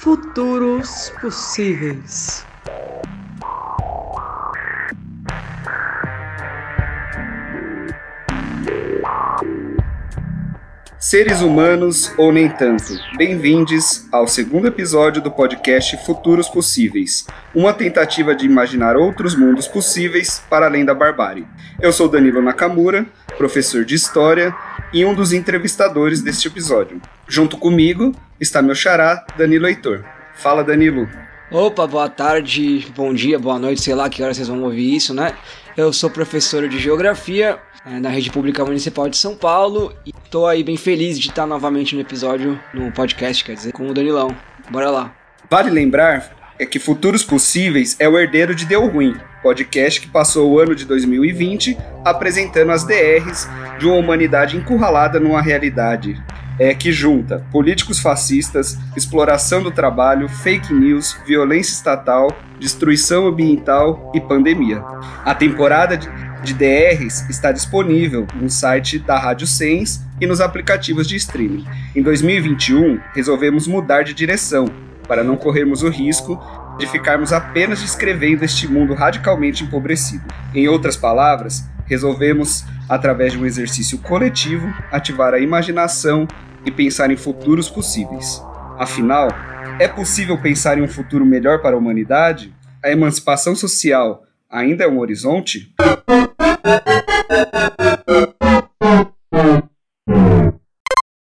Futuros possíveis. Seres humanos ou nem tanto. Bem-vindos ao segundo episódio do podcast Futuros Possíveis, uma tentativa de imaginar outros mundos possíveis para além da barbárie. Eu sou Danilo Nakamura, professor de história e um dos entrevistadores deste episódio. Junto comigo está meu xará, Danilo Heitor. Fala, Danilo. Opa, boa tarde, bom dia, boa noite, sei lá que hora vocês vão ouvir isso, né? Eu sou professor de geografia é, na rede pública municipal de São Paulo e tô aí bem feliz de estar novamente no episódio, no podcast, quer dizer, com o Danilão. Bora lá. Vale lembrar é que Futuros Possíveis é o herdeiro de Deu Ruim, podcast que passou o ano de 2020 apresentando as DRs de uma humanidade encurralada numa realidade é, que junta políticos fascistas, exploração do trabalho, fake news, violência estatal, destruição ambiental e pandemia. A temporada de, DRs está disponível no site da Rádio Sens e nos aplicativos de streaming. Em 2021, resolvemos mudar de direção para não corrermos o risco de ficarmos apenas descrevendo este mundo radicalmente empobrecido. Em outras palavras, resolvemos, através de um exercício coletivo, ativar a imaginação e pensar em futuros possíveis. Afinal, é possível pensar em um futuro melhor para a humanidade? A emancipação social ainda é um horizonte?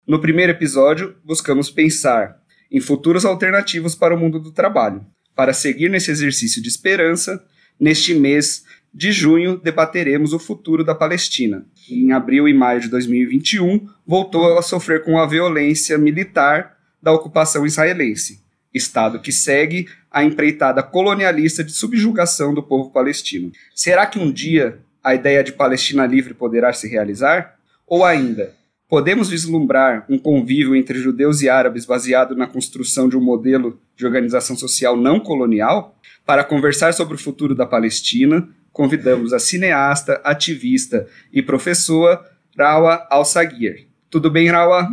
No primeiro episódio, buscamos pensar em futuros alternativos para o mundo do trabalho. Para seguir nesse exercício de esperança, neste mês de junho debateremos o futuro da Palestina. Em abril e maio de 2021, voltou a sofrer com a violência militar da ocupação israelense, Estado que segue a empreitada colonialista de subjugação do povo palestino. Será que um dia a ideia de Palestina livre poderá se realizar? Ou ainda, podemos vislumbrar um convívio entre judeus e árabes baseado na construção de um modelo de organização social não colonial? Para conversar sobre o futuro da Palestina, convidamos a cineasta, ativista e professora Rawa Al-Sagir. Tudo bem, Rawa?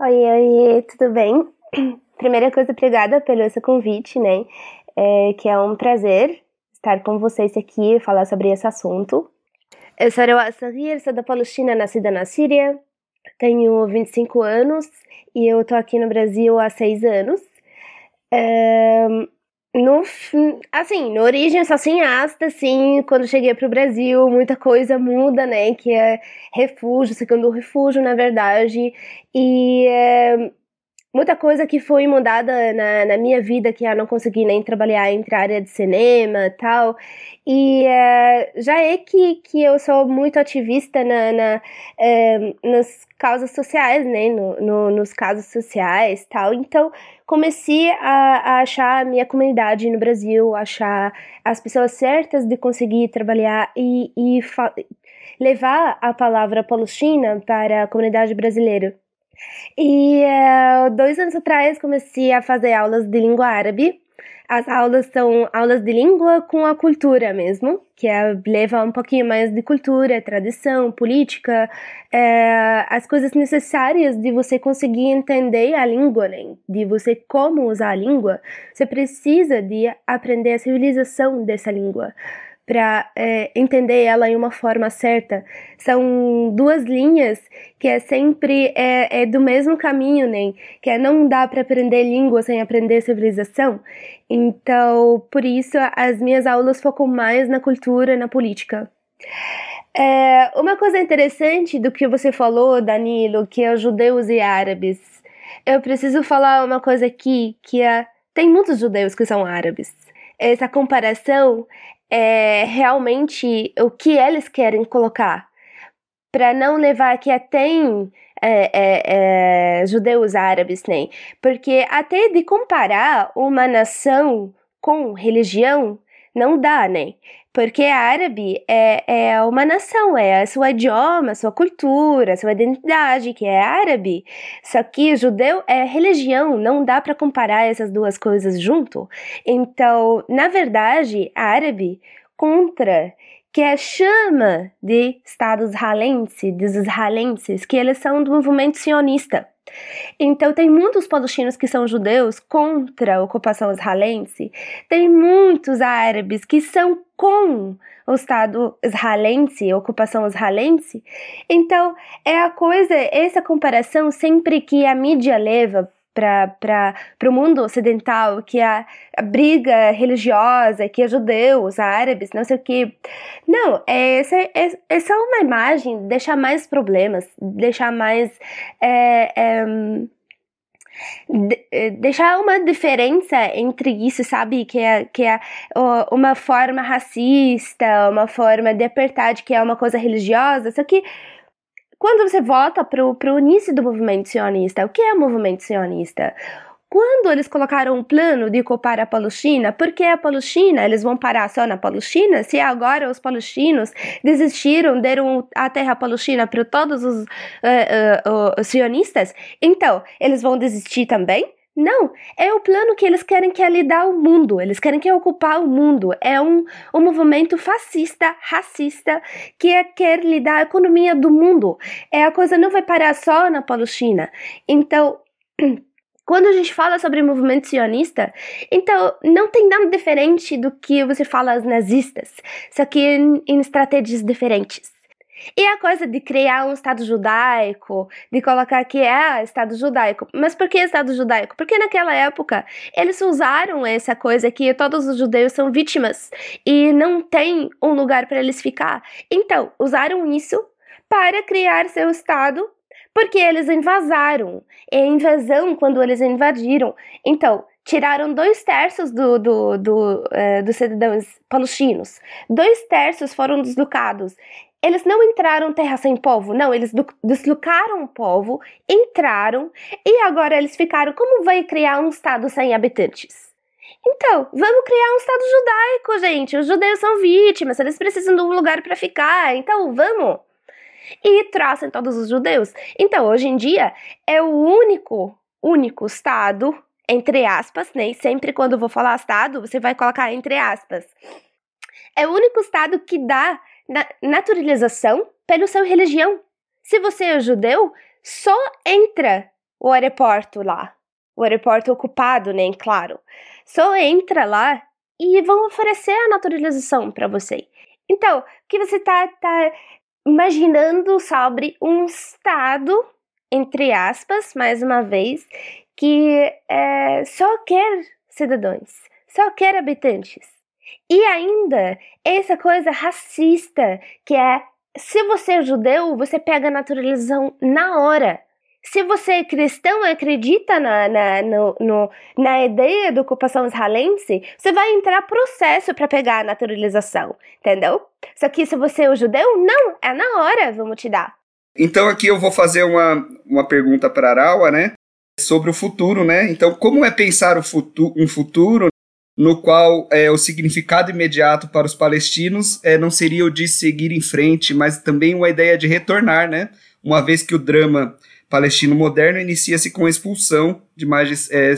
Oi, oi, tudo bem? Primeira coisa, obrigada pelo esse convite, né? É, que é um prazer estar com vocês aqui e falar sobre esse assunto. Eu sou Rawa Al-Sagir, sou da Palestina, nascida na Síria, tenho 25 anos e eu tô aqui no Brasil há seis anos. No, assim, na origem eu sou cineasta, assim, quando cheguei para o Brasil, muita coisa muda, né, que é refúgio, segundo refúgio, na verdade, e é, muita coisa que foi mudada na, na minha vida, que eu não consegui nem trabalhar entre a área de cinema e tal, e é, já é que, que eu sou muito ativista na, na é, nas causas sociais, né, no, no, nos casos sociais tal, então comecei a, a achar a minha comunidade no Brasil, achar as pessoas certas de conseguir trabalhar e, e levar a palavra palestina para a comunidade brasileira. E uh, dois anos atrás comecei a fazer aulas de língua árabe as aulas são aulas de língua com a cultura mesmo, que é, leva um pouquinho mais de cultura, tradição, política, é, as coisas necessárias de você conseguir entender a língua, né? de você como usar a língua. Você precisa de aprender a civilização dessa língua para é, entender ela em uma forma certa. São duas linhas que é sempre é, é do mesmo caminho, né? Que é não dá para aprender língua sem aprender civilização. Então, por isso, as minhas aulas focam mais na cultura, na política. É, uma coisa interessante do que você falou, Danilo, que é judeus e árabes. Eu preciso falar uma coisa aqui, que é, tem muitos judeus que são árabes. Essa comparação é realmente o que eles querem colocar, para não levar que tem é, é, é, judeus árabes, né? Porque até de comparar uma nação com religião não dá, né? Porque árabe é, é uma nação, é a sua idioma, a sua cultura, a sua identidade, que é árabe. Só que judeu é religião, não dá para comparar essas duas coisas junto. Então, na verdade, árabe contra que é chama de estados israelenses, dos israelenses, que eles são do movimento sionista. Então, tem muitos palestinos que são judeus contra a ocupação israelense, tem muitos árabes que são com o Estado israelense, a ocupação israelense. Então, é a coisa, essa comparação sempre que a mídia leva para o mundo ocidental, que a, a, briga religiosa, que é judeus, árabes, não sei o que. Não, é, essa, é, essa é uma imagem deixar mais problemas, deixar mais. É, é, de, deixar uma diferença entre isso, sabe? Que é, que é uma forma racista, uma forma de apertar de que é uma coisa religiosa, só que quando você volta para o início do movimento sionista, o que é o movimento sionista? Quando eles colocaram um plano de ocupar a Palestina, por que a Palestina? Eles vão parar só na Palestina? Se agora os palestinos desistiram, deram a terra palestina para todos os, uh, uh, uh, sionistas, então eles vão desistir também? Não, é o plano que eles querem que é lidar o mundo, eles querem que é ocupar o mundo. É um, um movimento fascista, racista, que é, quer lidar a economia do mundo. É a coisa não vai parar só na Palestina. Então, quando a gente fala sobre movimento sionista, então não tem nada diferente do que você fala aos nazistas, só que em, em estratégias diferentes. E a coisa de criar um Estado judaico, de colocar que é Estado judaico. Mas por que Estado judaico? Porque naquela época eles usaram essa coisa que todos os judeus são vítimas e não tem um lugar para eles ficar. Então, usaram isso para criar seu Estado porque eles invasaram. É invasão quando eles invadiram. Então, tiraram dois terços do, do, do, uh, dos cidadãos palestinos. Dois terços foram deslocados eles não entraram terra sem povo, não, eles deslocaram o povo, entraram e agora eles ficaram. Como vai criar um estado sem habitantes? Então, vamos criar um estado judaico, gente. Os judeus são vítimas, eles precisam de um lugar para ficar, então vamos. E trazem todos os judeus. Então, hoje em dia, é o único, único estado, entre aspas, né? sempre quando eu vou falar estado, você vai colocar entre aspas. É o único estado que dá na naturalização pela sua religião. Se você é judeu, só entra o aeroporto lá. O aeroporto ocupado, né? Claro. Só entra lá e vão oferecer a naturalização para você. Então, o que você tá, tá imaginando sobre um Estado, entre aspas, mais uma vez, que é, só quer cidadãos, só quer habitantes. E ainda essa coisa racista que é se você é judeu, você pega a naturalização na hora. Se você é cristão e acredita na, na, no, no, na ideia da ocupação israelense, você vai entrar processo para pegar a naturalização, entendeu? Só que se você é judeu, não, é na hora, vamos te dar. Então aqui eu vou fazer uma, uma pergunta para Araua, né? Sobre o futuro, né? Então, como é pensar o futu um futuro no qual é, o significado imediato para os palestinos é, não seria o de seguir em frente, mas também uma ideia de retornar, né? Uma vez que o drama palestino moderno inicia-se com a expulsão de mais de é,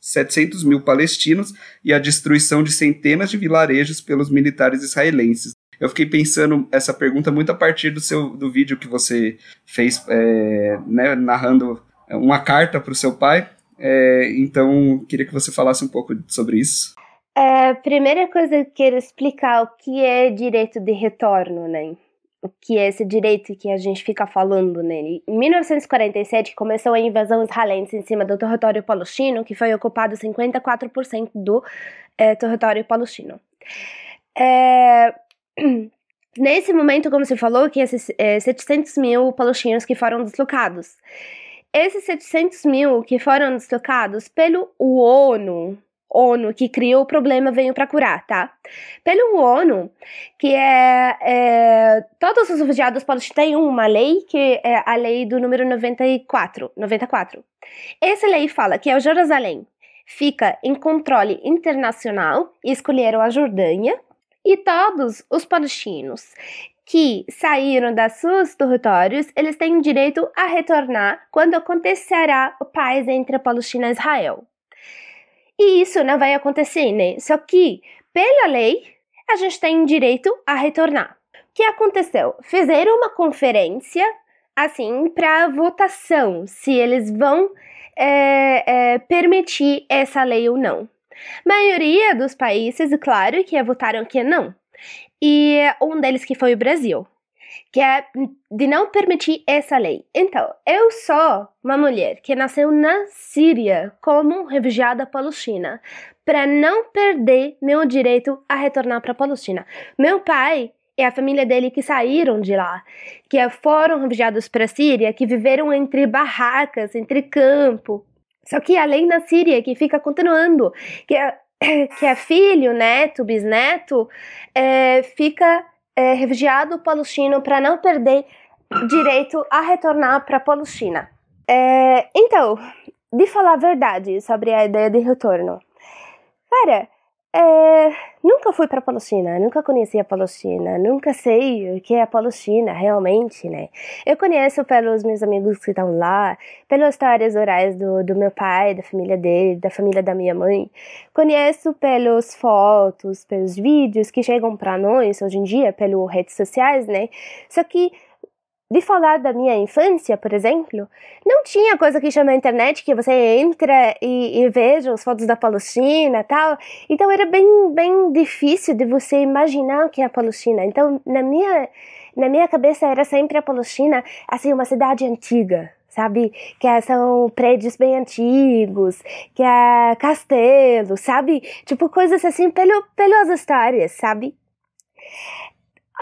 700 mil palestinos e a destruição de centenas de vilarejos pelos militares israelenses. Eu fiquei pensando essa pergunta muito a partir do seu do vídeo que você fez, é, né, narrando uma carta para o seu pai é, então, queria que você falasse um pouco sobre isso. É, primeira coisa que eu quero explicar o que é direito de retorno, né? O que é esse direito que a gente fica falando nele. Em 1947 começou a invasão israelense em cima do território palestino, que foi ocupado 54% do é, território palestino. É, nesse momento, como você falou, que esses é, 700 mil palestinos que foram deslocados. Esses 700 mil que foram deslocados pelo ONU, ONU que criou o problema veio para curar, tá? Pelo ONU, que é, é todos os refugiados têm uma lei que é a lei do número 94, 94. Essa lei fala que o Jerusalém fica em controle internacional e escolheram a Jordânia e todos os palestinos que saíram das seus territórios, eles têm direito a retornar quando acontecerá o paz entre a Palestina e Israel. E isso não vai acontecer, né? Só que, pela lei, a gente tem direito a retornar. O que aconteceu? Fizeram uma conferência assim para votação se eles vão é, é, permitir essa lei ou não. Maioria dos países, claro, que votaram que não. E um deles que foi o Brasil, que é de não permitir essa lei. Então, eu sou uma mulher que nasceu na Síria como refugiada palestina, para não perder meu direito a retornar para a Palestina. Meu pai e a família dele que saíram de lá, que foram refugiados para a Síria, que viveram entre barracas, entre campo. Só que além da Síria, que fica continuando, que é, que é filho, neto, bisneto, é, fica é, refugiado palestino para não perder direito a retornar para a Palestina. É, então, de falar a verdade sobre a ideia de retorno, cara, é, nunca fui para a Palestina, nunca conheci a Palestina, nunca sei o que é a Palestina realmente, né? Eu conheço pelos meus amigos que estão lá, pelas histórias orais do, do meu pai, da família dele, da família da minha mãe. Conheço pelos fotos, pelos vídeos que chegam para nós hoje em dia, pelas redes sociais, né? Só que de falar da minha infância, por exemplo, não tinha coisa que chama internet que você entra e, e veja as fotos da Palestina tal. Então era bem, bem difícil de você imaginar o que é a Palestina. Então, na minha, na minha cabeça era sempre a Palestina, assim, uma cidade antiga, sabe? Que são prédios bem antigos, que é castelo, sabe? Tipo, coisas assim pelo, pelas histórias, sabe?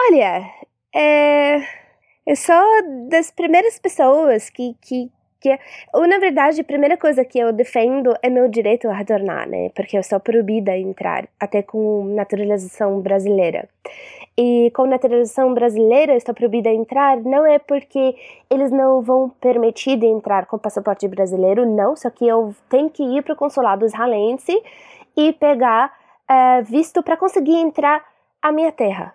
Olha, é eu sou das primeiras pessoas que, que, que ou na verdade a primeira coisa que eu defendo é meu direito a retornar, né? Porque eu sou proibida a entrar até com naturalização brasileira. E com naturalização brasileira eu estou proibida a entrar não é porque eles não vão permitir de entrar com passaporte brasileiro, não, só que eu tenho que ir para o consulado israelense e pegar uh, visto para conseguir entrar à minha terra.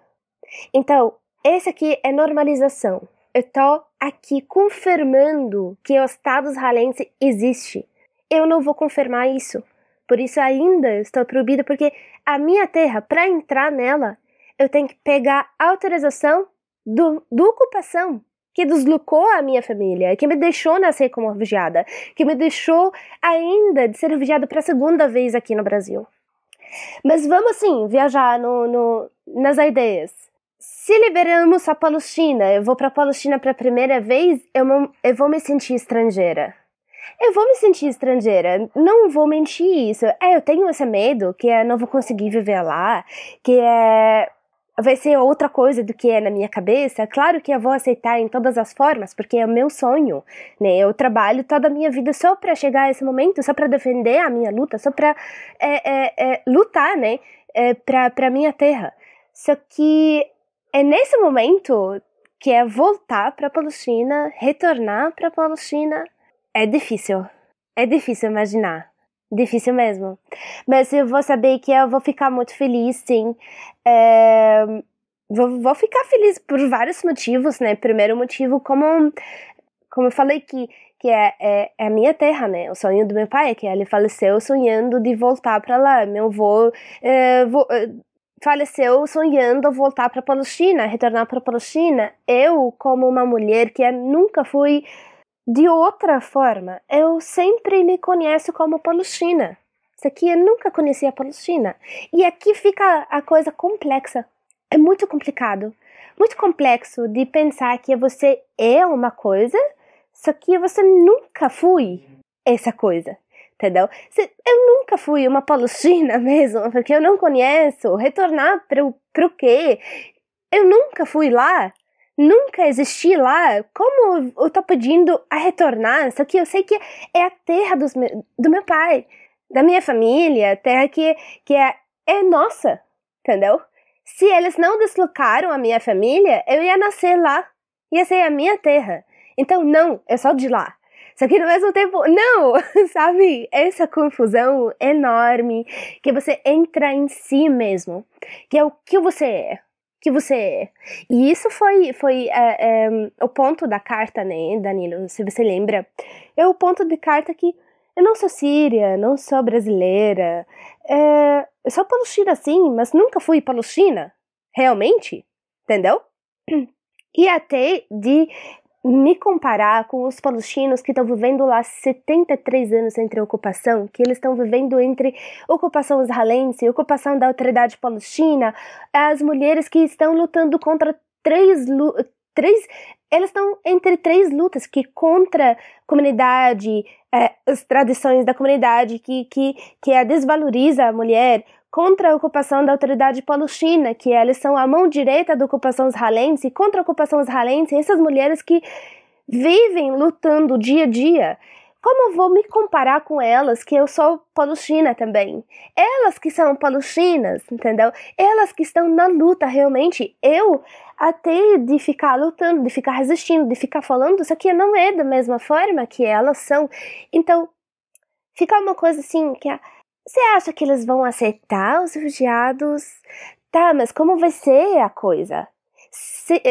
Então, esse aqui é normalização. Eu tô aqui confirmando que o Estado israelense existe. Eu não vou confirmar isso. Por isso ainda estou proibida, porque a minha terra, para entrar nela, eu tenho que pegar autorização do, do ocupação que deslocou a minha família, que me deixou nascer como refugiada, que me deixou ainda de ser refugiada para a segunda vez aqui no Brasil. Mas vamos sim viajar no, no, nas ideias se liberamos a Palestina, eu vou para a Palestina pela primeira vez, eu, eu vou me sentir estrangeira. Eu vou me sentir estrangeira, não vou mentir isso. É, eu tenho esse medo que eu não vou conseguir viver lá, que é vai ser outra coisa do que é na minha cabeça. Claro que eu vou aceitar em todas as formas, porque é o meu sonho, né? Eu trabalho toda a minha vida só para chegar a esse momento, só para defender a minha luta, só para é, é, é, lutar, né? É, para minha terra. Só que é nesse momento que é voltar para a Palestina, retornar para a Palestina, é difícil. É difícil imaginar. Difícil mesmo. Mas eu vou saber que eu vou ficar muito feliz, sim. É, vou, vou ficar feliz por vários motivos, né? Primeiro motivo, como, como eu falei que, que é, é, é a minha terra, né? O sonho do meu pai, é que ele faleceu sonhando de voltar para lá. Meu avô, é, faleceu sonhando voltar para a Palestina, retornar para a Palestina. Eu, como uma mulher que nunca fui de outra forma, eu sempre me conheço como palestina. Isso aqui eu nunca conheci a Palestina. E aqui fica a coisa complexa. É muito complicado. Muito complexo de pensar que você é uma coisa, só que você nunca foi essa coisa entendeu? Se, eu nunca fui uma palestina mesmo, porque eu não conheço. Retornar pro, pro quê? Eu nunca fui lá. Nunca existi lá. Como eu tô pedindo a retornar? Só que eu sei que é a terra dos, do meu pai, da minha família, terra que, que é, é nossa, entendeu? Se eles não deslocaram a minha família, eu ia nascer lá. Ia ser a minha terra. Então, não, é só de lá. Só que no mesmo tempo, não, sabe? Essa confusão enorme que você entra em si mesmo, que é o que você é, que você é. E isso foi, foi é, é, o ponto da carta, né, Danilo? Se você lembra, é o ponto de carta que eu não sou síria, não sou brasileira, é, eu sou palestina sim, mas nunca fui palestina, realmente, entendeu? E até de me comparar com os palestinos que estão vivendo lá 73 anos entre ocupação, que eles estão vivendo entre ocupação israelense ocupação da autoridade palestina, as mulheres que estão lutando contra três, três elas estão entre três lutas que contra a comunidade, é, as tradições da comunidade, que, que, que a desvaloriza a mulher, contra a ocupação da autoridade palestina, que elas são a mão direita da ocupação israelense, contra a ocupação israelense, essas mulheres que vivem lutando dia a dia. Como vou me comparar com elas, que eu sou palestina também? Elas que são palestinas, entendeu? Elas que estão na luta realmente. Eu, até de ficar lutando, de ficar resistindo, de ficar falando, isso aqui não é da mesma forma que elas são. Então, fica uma coisa assim que a você acha que eles vão aceitar os refugiados? Tá, mas como vai ser a coisa? Se,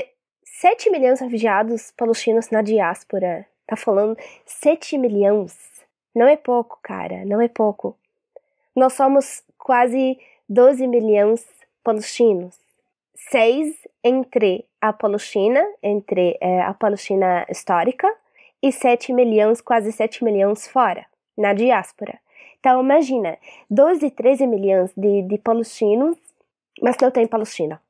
7 eh, milhões de refugiados palestinos na diáspora. Tá falando 7 milhões. Não é pouco, cara, não é pouco. Nós somos quase 12 milhões palestinos. Seis entre a Palestina, entre é, a Palestina histórica, e 7 milhões, quase 7 milhões fora, na diáspora. Então, imagina, 12, 13 milhões de, de palestinos, mas não tem Palestina.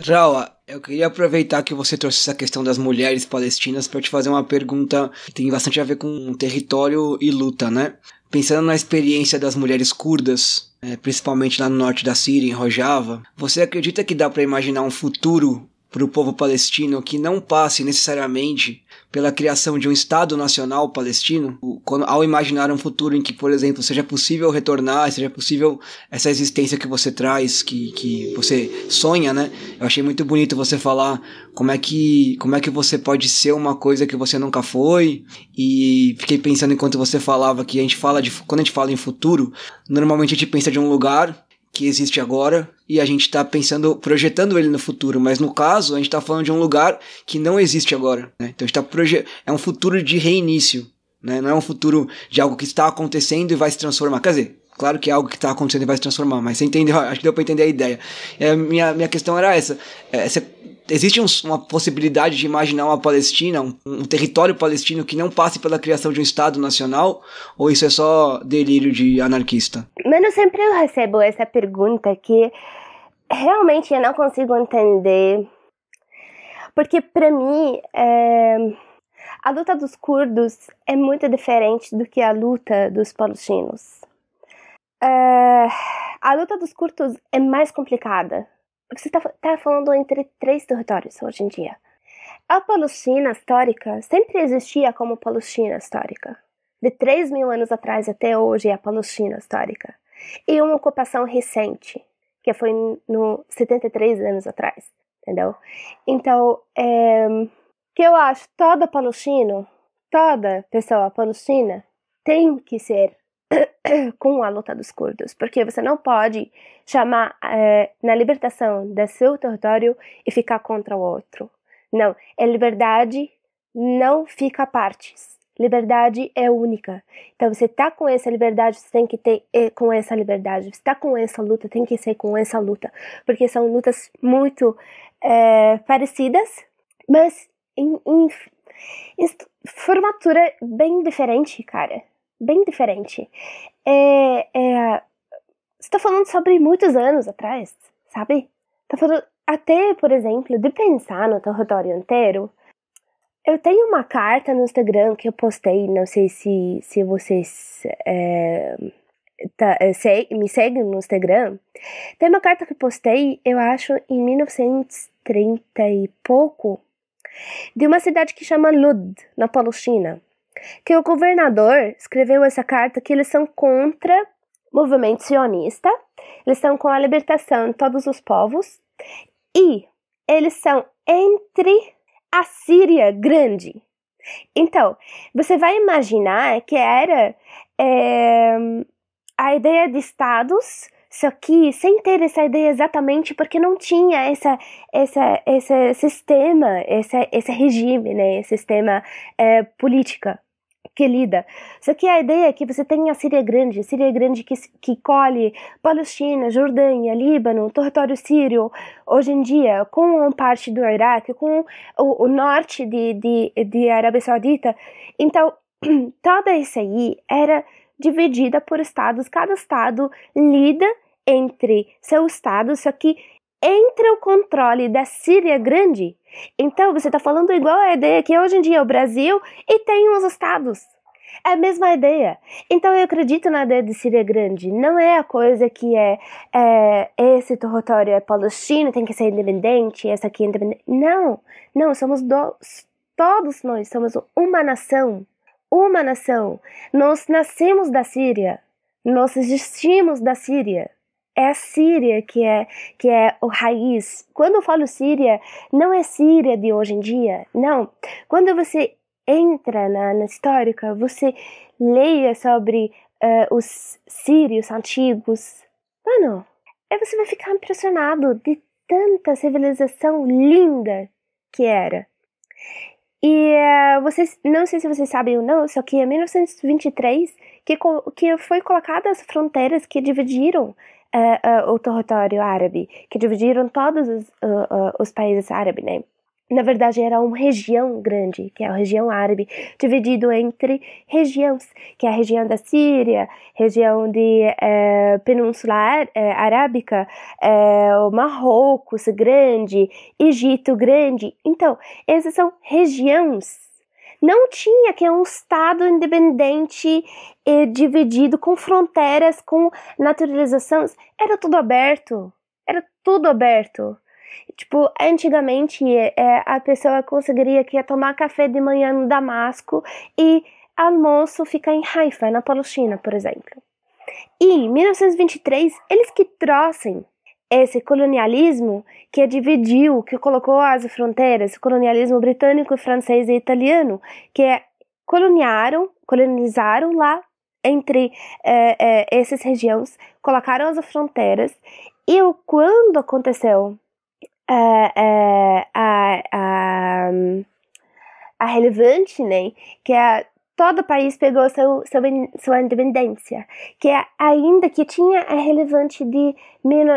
Raul, eu queria aproveitar que você trouxe essa questão das mulheres palestinas para te fazer uma pergunta que tem bastante a ver com território e luta, né? Pensando na experiência das mulheres curdas, é, principalmente lá no norte da Síria, em Rojava, você acredita que dá para imaginar um futuro para o povo palestino que não passe necessariamente pela criação de um Estado nacional palestino, quando, ao imaginar um futuro em que, por exemplo, seja possível retornar, seja possível essa existência que você traz, que, que você sonha, né? Eu achei muito bonito você falar como é que como é que você pode ser uma coisa que você nunca foi e fiquei pensando enquanto você falava que a gente fala de quando a gente fala em futuro, normalmente a gente pensa de um lugar que existe agora e a gente está pensando, projetando ele no futuro, mas no caso a gente está falando de um lugar que não existe agora. Né? Então a gente tá proje é um futuro de reinício, né? não é um futuro de algo que está acontecendo e vai se transformar. Quer dizer, claro que é algo que está acontecendo e vai se transformar, mas você entendeu? Acho que deu para entender a ideia. É, minha, minha questão era essa. É, você existe um, uma possibilidade de imaginar uma Palestina, um, um, território palestino que não passe pela criação de um Estado nacional? Ou isso é só delírio de anarquista? Mano, sempre eu recebo essa pergunta que realmente eu não consigo entender. Porque para mim, é, a luta dos curdos é muito diferente do que a luta dos palestinos. É, a luta dos curdos é mais complicada você está tá falando entre três territórios hoje em dia. A Palestina histórica sempre existia como Palestina histórica. De 3 mil anos atrás até hoje é a Palestina histórica. E uma ocupação recente, que foi no 73 anos atrás, entendeu? Então, é, que eu acho toda palestino, toda pessoa palestina tem que ser com a luta dos curdos, porque você não pode chamar é, na libertação do seu território e ficar contra o outro. Não, é liberdade, não fica partes. Liberdade é única. Então, você tá com essa liberdade, você tem que ter é, com essa liberdade. Você tá com essa luta, tem que ser com essa luta. Porque são lutas muito é, parecidas, mas em, em, em formatura bem diferente, cara bem diferente. É, é, você tá falando sobre muitos anos atrás, sabe? Tá falando até, por exemplo, de pensar no território inteiro. Eu tenho uma carta no Instagram que eu postei, não sei se, se vocês é, tá, é, se, me seguem no Instagram. Tem uma carta que eu postei, eu acho, em 1930 e pouco, de uma cidade que chama Lud, na Palestina que o governador escreveu essa carta que eles são contra o movimento sionista, eles são com a libertação de todos os povos e eles são entre a Síria grande. Então, você vai imaginar que era é, a ideia de estados, só que sem ter essa ideia exatamente, porque não tinha essa, essa, esse sistema, esse, esse regime, né, sistema é, política que lida. Só que a ideia é que você tem a Síria grande, Síria grande que, que colhe Palestina, Jordânia, Líbano, território sírio, hoje em dia, com parte do Iraque, com o, o norte de, de, de Arábia Saudita. Então, toda isso aí era dividida por estados. Cada estado lida entre seu estado, só que entre o controle da Síria grande. Então, você está falando igual a ideia que hoje em dia é o Brasil e tem os estados. É a mesma ideia. Então, eu acredito na ideia de Síria grande. Não é a coisa que é, é esse território é palestino, tem que ser independente, essa aqui é independente. Não, não, somos todos nós somos uma nação. Uma nação. Nós nascemos da Síria. Nós existimos da Síria é a Síria que é que é o raiz. Quando eu falo Síria, não é Síria de hoje em dia, não. Quando você entra na, na histórica, você leia sobre uh, os sírios antigos, mano, aí você vai ficar impressionado de tanta civilização linda que era. E uh, vocês, não sei se vocês sabem ou não, só que em 1923 que, que foi colocadas as fronteiras que dividiram uh, uh, o território árabe, que dividiram todos os, uh, os países árabes, né? Na verdade, era uma região grande, que é a região árabe, dividido entre regiões, que é a região da Síria, região de eh, Península eh, Arábica, eh, Marrocos grande, Egito grande. Então, essas são regiões não tinha que é um estado independente e dividido com fronteiras, com naturalizações. Era tudo aberto. Era tudo aberto. Tipo, antigamente é, a pessoa conseguiria que ia tomar café de manhã no Damasco e almoço ficar em Haifa, na Palestina, por exemplo. E em 1923, eles que trouxeram esse colonialismo que dividiu, que colocou as fronteiras, colonialismo britânico, francês e italiano, que é, coloniaram, colonizaram lá entre é, é, essas regiões, colocaram as fronteiras e quando aconteceu é, a, a, a relevante, né, que é todo o país pegou seu, seu, sua independência, que é, ainda que tinha a relevante de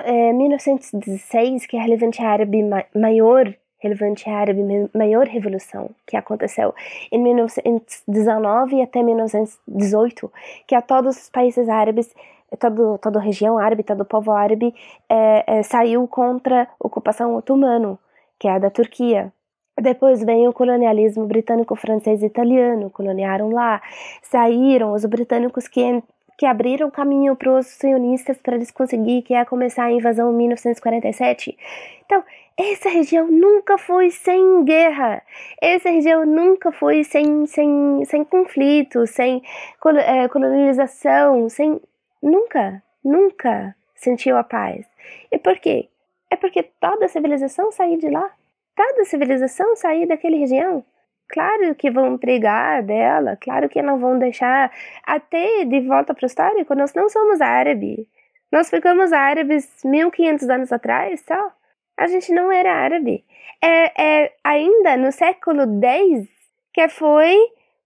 eh, 1916, que é a relevante árabe ma maior, relevante árabe maior revolução que aconteceu em 1919 até 1918, que a todos os países árabes todo, toda a região árabe, todo o povo árabe é, é, saiu contra a ocupação otomana, que é a da Turquia. Depois vem o colonialismo britânico, francês e italiano, coloniaram lá. Saíram os britânicos que, que abriram caminho para os sionistas para eles conseguirem que ia começar a invasão em 1947. Então, essa região nunca foi sem guerra. Essa região nunca foi sem, sem, sem conflito, sem é, colonização, sem. Nunca, nunca sentiu a paz. E por quê? É porque toda a civilização saiu de lá cada civilização sair daquela região. Claro que vão pregar dela, claro que não vão deixar até de volta para o histórico. Nós não somos árabes. Nós ficamos árabes 1500 anos atrás só. A gente não era árabe. É, é ainda no século X que foi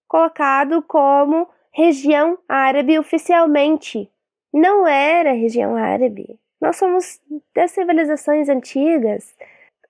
colocado como região árabe oficialmente. Não era região árabe. Nós somos das civilizações antigas.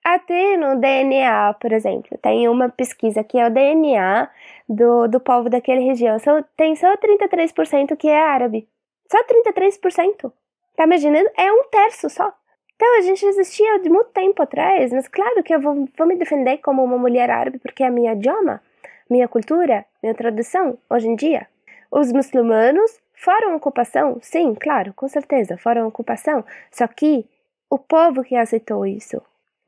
Até no DNA, por exemplo, tem uma pesquisa que é o DNA do, do povo daquela região. Só, tem só 33% que é árabe. Só 33%. Tá imaginando? É um terço só. Então a gente existia de muito tempo atrás, mas claro que eu vou, vou me defender como uma mulher árabe porque é a minha idioma, minha cultura, minha tradição hoje em dia. Os muçulmanos foram ocupação? Sim, claro, com certeza, foram ocupação. Só que o povo que aceitou isso,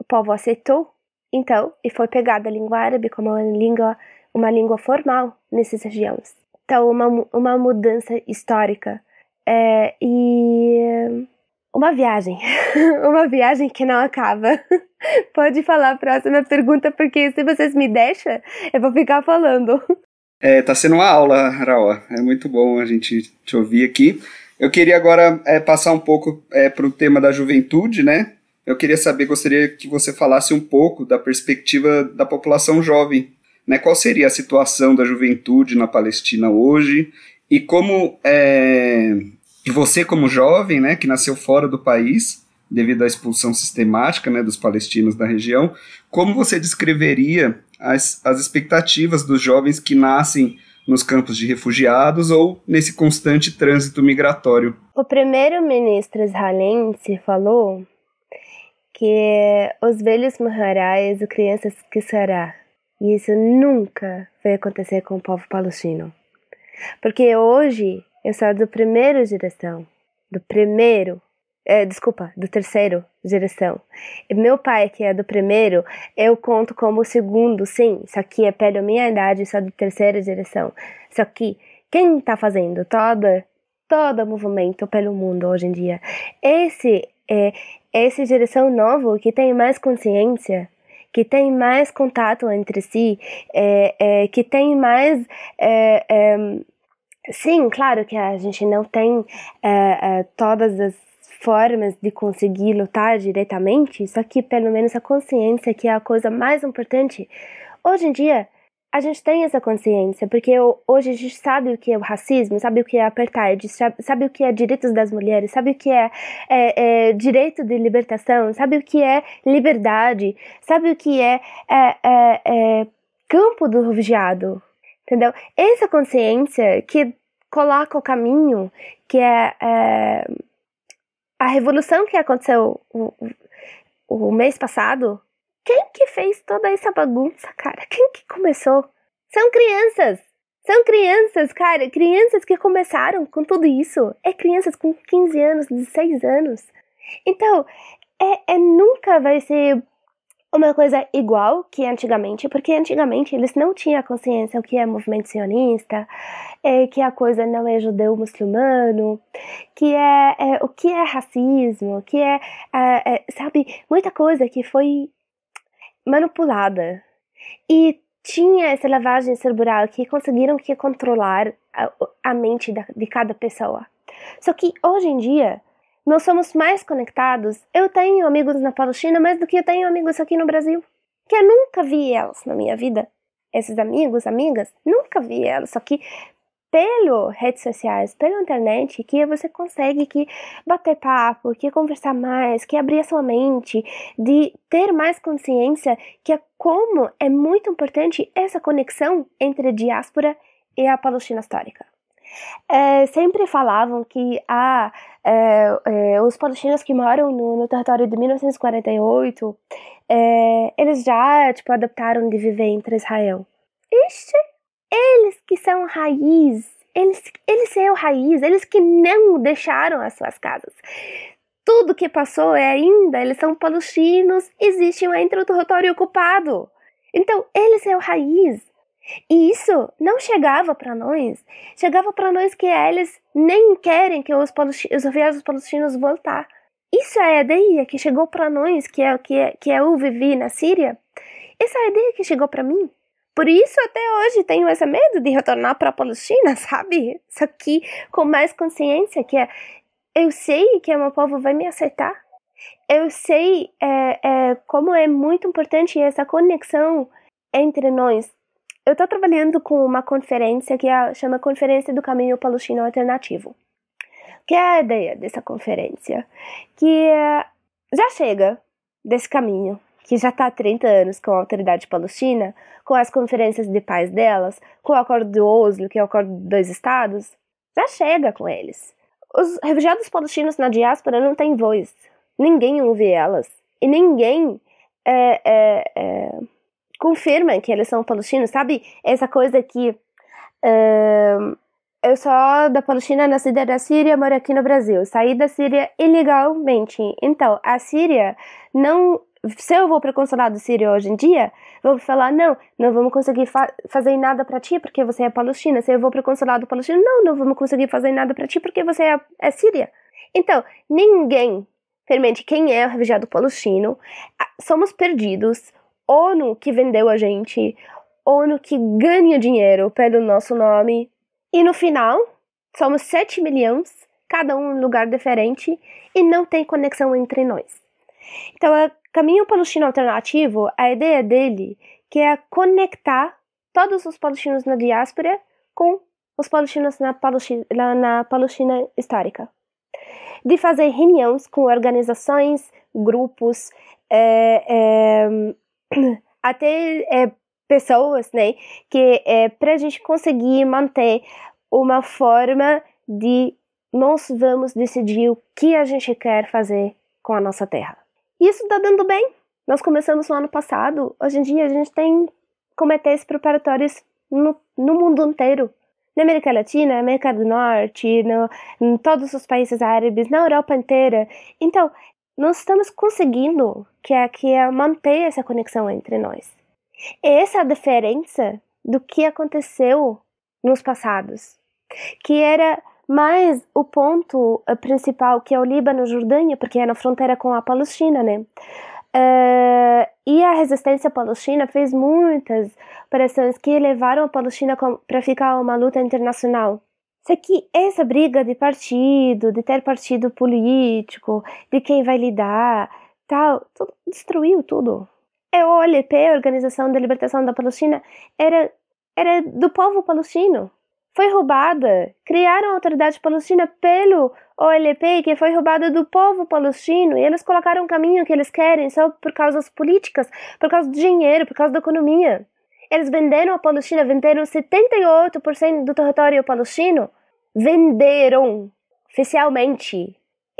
povo aceitou, então, e foi pegada a língua árabe como uma língua, uma língua formal nessas regiões. Então, uma, uma mudança histórica é, e uma viagem, uma viagem que não acaba. Pode falar a próxima pergunta, porque se vocês me deixam, eu vou ficar falando. É, tá sendo uma aula, Raul. É muito bom a gente te ouvir aqui. Eu queria agora é, passar um pouco é, para o tema da juventude, né? Eu queria saber, gostaria que você falasse um pouco da perspectiva da população jovem né, qual seria a situação da juventude na Palestina hoje e como é, você como jovem, né, que nasceu fora do país devido à expulsão sistemática, né, dos palestinos da região, como você descreveria as, as expectativas dos jovens que nascem nos campos de refugiados ou nesse constante trânsito migratório? O primeiro-ministro israelense falou que os velhos morrerão e as crianças que. E isso nunca vai acontecer com o povo palestino. Porque hoje eu sou do primeiro geração, do primeiro, é, desculpa, do terceiro geração. E meu pai, que é do primeiro, eu conto como o segundo, sim, só que é pela minha idade, sou da terceira geração. Só que quem está fazendo todo o movimento pelo mundo hoje em dia, esse é essa geração nova que tem mais consciência, que tem mais contato entre si, é, é, que tem mais. É, é sim, claro que a gente não tem é, todas as formas de conseguir lutar diretamente, só que pelo menos a consciência que é a coisa mais importante. Hoje em dia, a gente tem essa consciência, porque hoje a gente sabe o que é o racismo, sabe o que é apartheid, sabe o que é direitos das mulheres, sabe o que é, é, é direito de libertação, sabe o que é liberdade, sabe o que é, é, é, é campo do refugiado, entendeu? Essa consciência que coloca o caminho, que é, é a revolução que aconteceu o, o mês passado, quem que fez toda essa bagunça, cara? Quem que começou? São crianças! São crianças, cara, crianças que começaram com tudo isso. É crianças com 15 anos, 16 anos. Então, é, é nunca vai ser uma coisa igual que antigamente, porque antigamente eles não tinham consciência o que é movimento sionista, é, que a coisa não é judeu-muçulmano, que é, é, o que é racismo, que é, é, é, sabe, muita coisa que foi manipulada. E tinha essa lavagem cerebral que conseguiram que controlar a, a mente da, de cada pessoa. Só que hoje em dia nós somos mais conectados. Eu tenho amigos na Palestina mais do que eu tenho amigos aqui no Brasil. Que eu nunca vi elas na minha vida. Esses amigos, amigas, nunca vi elas. Só que pelo redes sociais, pela internet, que você consegue que bater papo, que conversar mais, que abrir a sua mente, de ter mais consciência que é como é muito importante essa conexão entre a diáspora e a Palestina histórica. É, sempre falavam que ah, é, é, os palestinos que moram no, no território de 1948 é, eles já tipo adaptaram de viver entre Israel. Ixi, eles que são raiz, eles, eles são raiz, eles que não deixaram as suas casas. Tudo que passou é ainda, eles são palestinos, existem entre o território ocupado. Então, eles são raiz. E isso não chegava para nós. Chegava para nós que eles nem querem que os, os refugiados palestinos voltar. Isso é a ideia que chegou para nós, que é que é, que eu vivi na Síria. Essa é a ideia que chegou para mim. Por isso, até hoje, tenho esse medo de retornar para a Palestina, sabe? Só que com mais consciência que é, eu sei que o meu povo vai me aceitar. Eu sei é, é, como é muito importante essa conexão entre nós. Eu estou trabalhando com uma conferência que é, chama Conferência do Caminho Palestino Alternativo. Que é a ideia dessa conferência? Que é, já chega desse caminho que já está há 30 anos com a autoridade palestina, com as conferências de paz delas, com o acordo de Oslo, que é o acordo de dois estados, já chega com eles. Os refugiados palestinos na diáspora não têm voz. Ninguém ouve elas. E ninguém é, é, é, confirma que eles são palestinos. Sabe essa coisa que é, eu sou da Palestina, nascida da Síria, moro aqui no Brasil. Saí da Síria ilegalmente. Então, a Síria não se eu vou para o consulado sírio hoje em dia, vou falar, não, não vamos conseguir fa fazer nada para ti porque você é palestina. Se eu vou para o consulado palestino, não, não vamos conseguir fazer nada para ti porque você é, é síria. Então, ninguém permite quem é o refugiado palestino. Somos perdidos. ONU que vendeu a gente, ONU que ganha dinheiro pelo nosso nome. E no final, somos 7 milhões, cada um em um lugar diferente, e não tem conexão entre nós. Então, Caminho Palestino Alternativo, a ideia dele que é conectar todos os palestinos na diáspora com os palestinos na Palestina, na Palestina histórica. De fazer reuniões com organizações, grupos, é, é, até é, pessoas, né, que é para a gente conseguir manter uma forma de nós vamos decidir o que a gente quer fazer com a nossa terra. Isso está dando bem. Nós começamos no ano passado. Hoje em dia a gente tem comitês preparatórios no, no mundo inteiro. Na América Latina, na América do Norte, no, em todos os países árabes, na Europa inteira. Então, nós estamos conseguindo que é, que é manter essa conexão entre nós. Essa é a diferença do que aconteceu nos passados, que era mais o ponto eh, principal, que é o Líbano, Jordânia, porque é na fronteira com a Palestina, né? Uh, e a resistência palestina fez muitas operações que levaram a Palestina para ficar uma luta internacional. Só que essa briga de partido, de ter partido político, de quem vai lidar, tal, tudo, destruiu tudo. É o OLP, a Organização de Libertação da Palestina, era, era do povo palestino. Foi roubada. Criaram a autoridade palestina pelo OLP, que foi roubada do povo palestino, e eles colocaram o caminho que eles querem só por causa das políticas, por causa do dinheiro, por causa da economia. Eles venderam a Palestina, venderam 78% do território palestino. Venderam oficialmente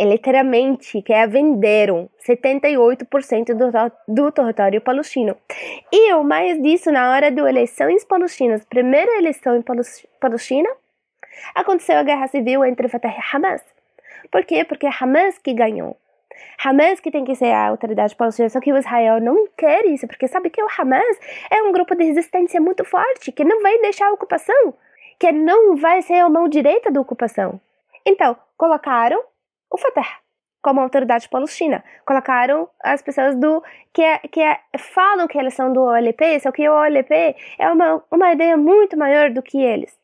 literalmente que é venderam 78% do, do território palestino. E o mais disso, na hora das eleições palestinas, primeira eleição em Palestina, aconteceu a guerra civil entre Fatah e Hamas. Por quê? Porque é Hamas que ganhou. Hamas que tem que ser a autoridade palestina, só que o Israel não quer isso, porque sabe que o Hamas é um grupo de resistência muito forte, que não vai deixar a ocupação, que não vai ser a mão direita da ocupação. Então, colocaram o Fatah como autoridade palestina. Colocaram as pessoas do que, é, que é, falam que eles são do OLP, só que o OLP é uma, uma ideia muito maior do que eles.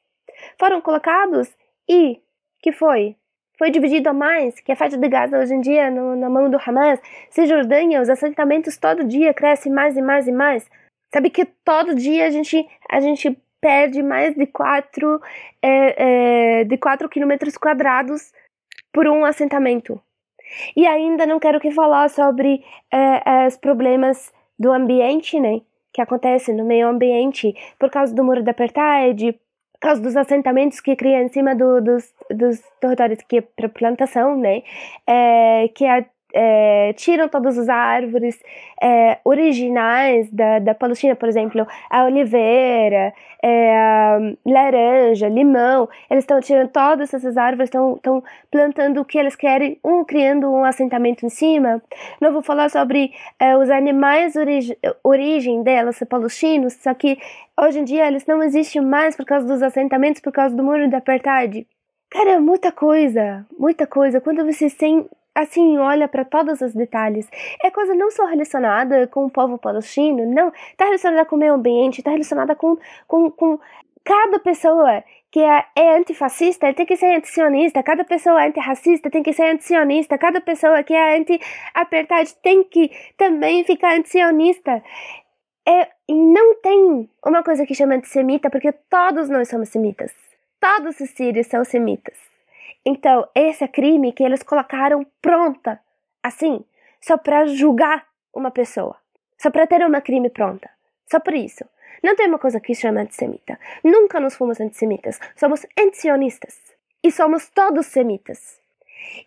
Foram colocados e que foi? Foi dividido a mais, que a faixa de Gaza hoje em dia no, na mão do Hamas. Cisjordânia, os assentamentos todo dia crescem mais e mais e mais. Sabe que todo dia a gente, a gente perde mais de 4 é, é, de 4 quilômetros quadrados por um assentamento. E ainda não quero que falar sobre é, os problemas do ambiente, né? Que acontecem no meio ambiente por causa do muro da apartheid, por causa dos assentamentos que cria em cima do, dos, dos territórios que é para plantação, né? É, que é é, tiram todas as árvores é, originais da, da Palestina, por exemplo, a oliveira, é, a laranja, limão, eles estão tirando todas essas árvores, estão plantando o que eles querem, um criando um assentamento em cima. Não vou falar sobre é, os animais origi origem delas, palestinos, só que hoje em dia eles não existem mais por causa dos assentamentos, por causa do muro da apartheid. Cara, muita coisa, muita coisa. Quando você tem assim olha para todos os detalhes. É coisa não só relacionada com o povo palestino, não. Está relacionada com o meio ambiente, está relacionada com, com, com cada pessoa que é, é antifascista tem que ser antisionista, cada pessoa antirracista tem que ser antisionista, cada pessoa que é anti-apartheid tem que também ficar antisionista. É, não tem uma coisa que chama antissemita, porque todos nós somos semitas. Todos os sírios são semitas. Então, esse é crime que eles colocaram pronta, assim, só para julgar uma pessoa, só para ter uma crime pronta, só por isso. Não tem uma coisa que chama antissemita. Nunca nos fomos antissemitas. Somos antisionistas. E somos todos semitas.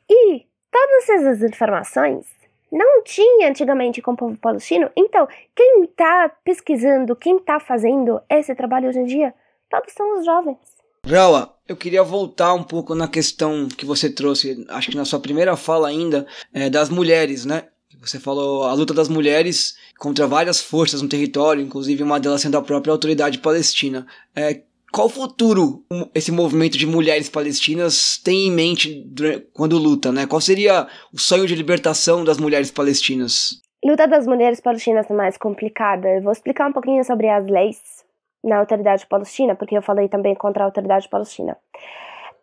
E todas essas informações não tinha antigamente com o povo palestino. Então, quem está pesquisando, quem está fazendo esse trabalho hoje em dia, todos são os jovens. Raua, eu queria voltar um pouco na questão que você trouxe, acho que na sua primeira fala ainda, é, das mulheres, né? Você falou a luta das mulheres contra várias forças no território, inclusive uma delas sendo a própria autoridade palestina. É, qual futuro esse movimento de mulheres palestinas tem em mente quando luta, né? Qual seria o sonho de libertação das mulheres palestinas? Luta das mulheres palestinas é mais complicada. Eu vou explicar um pouquinho sobre as leis na autoridade palestina, porque eu falei também contra a autoridade palestina.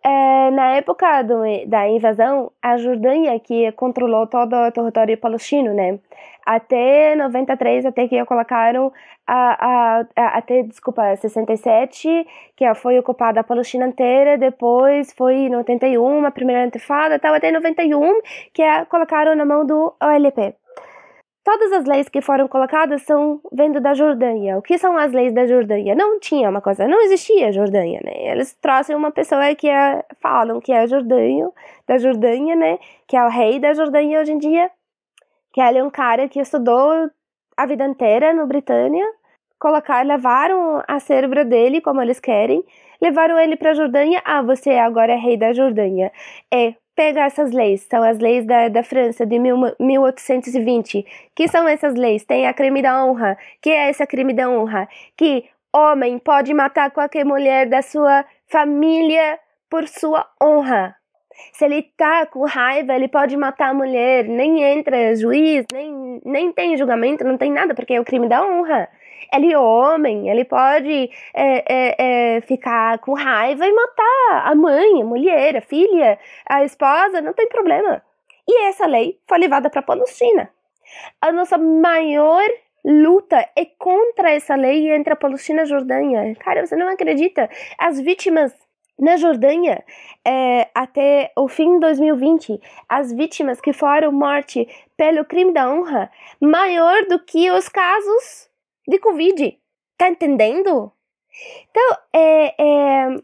é, na época do, da invasão, a Jordânia que controlou todo o território palestino, né? Até 93, até que colocaram a, a, a, até, desculpa, 67, que foi ocupada a Palestina inteira, depois foi em 81, a primeira intifada, tal, até 91, que colocaram na mão do OLP. Todas as leis que foram colocadas são vindo da Jordânia. O que são as leis da Jordânia? Não tinha uma coisa, não existia Jordânia, né? Eles trouxeram uma pessoa que é, falam que é Jordânio, da Jordânia, né? Que é o rei da Jordânia hoje em dia. Que ele é um cara que estudou a vida inteira no Britânia. Colocar, levaram a cérebro dele como eles querem, levaram ele para a Jordânia. Ah, você agora é rei da Jordânia. É, pega essas leis, são as leis da, da França de mil, 1820. Que são essas leis? Tem a crime da honra. Que é essa crime da honra? Que homem pode matar qualquer mulher da sua família por sua honra. Se ele tá com raiva, ele pode matar a mulher, nem entra juiz, nem, nem tem julgamento, não tem nada, porque é o crime da honra. Ele é homem, ele pode é, é, é, ficar com raiva e matar a mãe, a mulher, a filha, a esposa, não tem problema. E essa lei foi levada para a Palestina. A nossa maior luta é contra essa lei entre a Palestina e a Jordânia. Cara, você não acredita? As vítimas na Jordânia, é, até o fim de 2020, as vítimas que foram mortas pelo crime da honra, maior do que os casos de Covid. Tá entendendo? Então, é, é,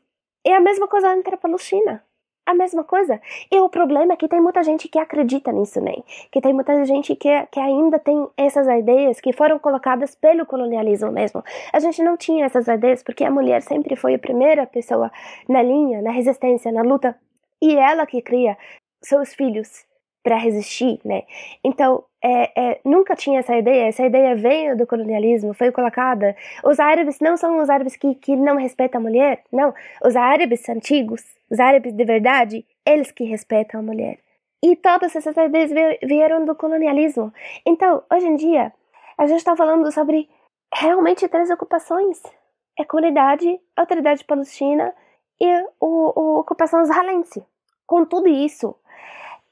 é a mesma coisa a Palestina. A mesma coisa. E o problema é que tem muita gente que acredita nisso, né? Que tem muita gente que, que ainda tem essas ideias que foram colocadas pelo colonialismo mesmo. A gente não tinha essas ideias porque a mulher sempre foi a primeira pessoa na linha, na resistência, na luta. E ela que cria seus filhos para resistir, né? Então, é, é, nunca tinha essa ideia, essa ideia veio do colonialismo, foi colocada. Os árabes não são os árabes que, que não respeitam a mulher, não. Os árabes antigos, os árabes de verdade, eles que respeitam a mulher. E todas essas ideias vieram do colonialismo. Então, hoje em dia, a gente está falando sobre realmente três ocupações: a comunidade, a autoridade palestina e o, o ocupação israelense. Com tudo isso,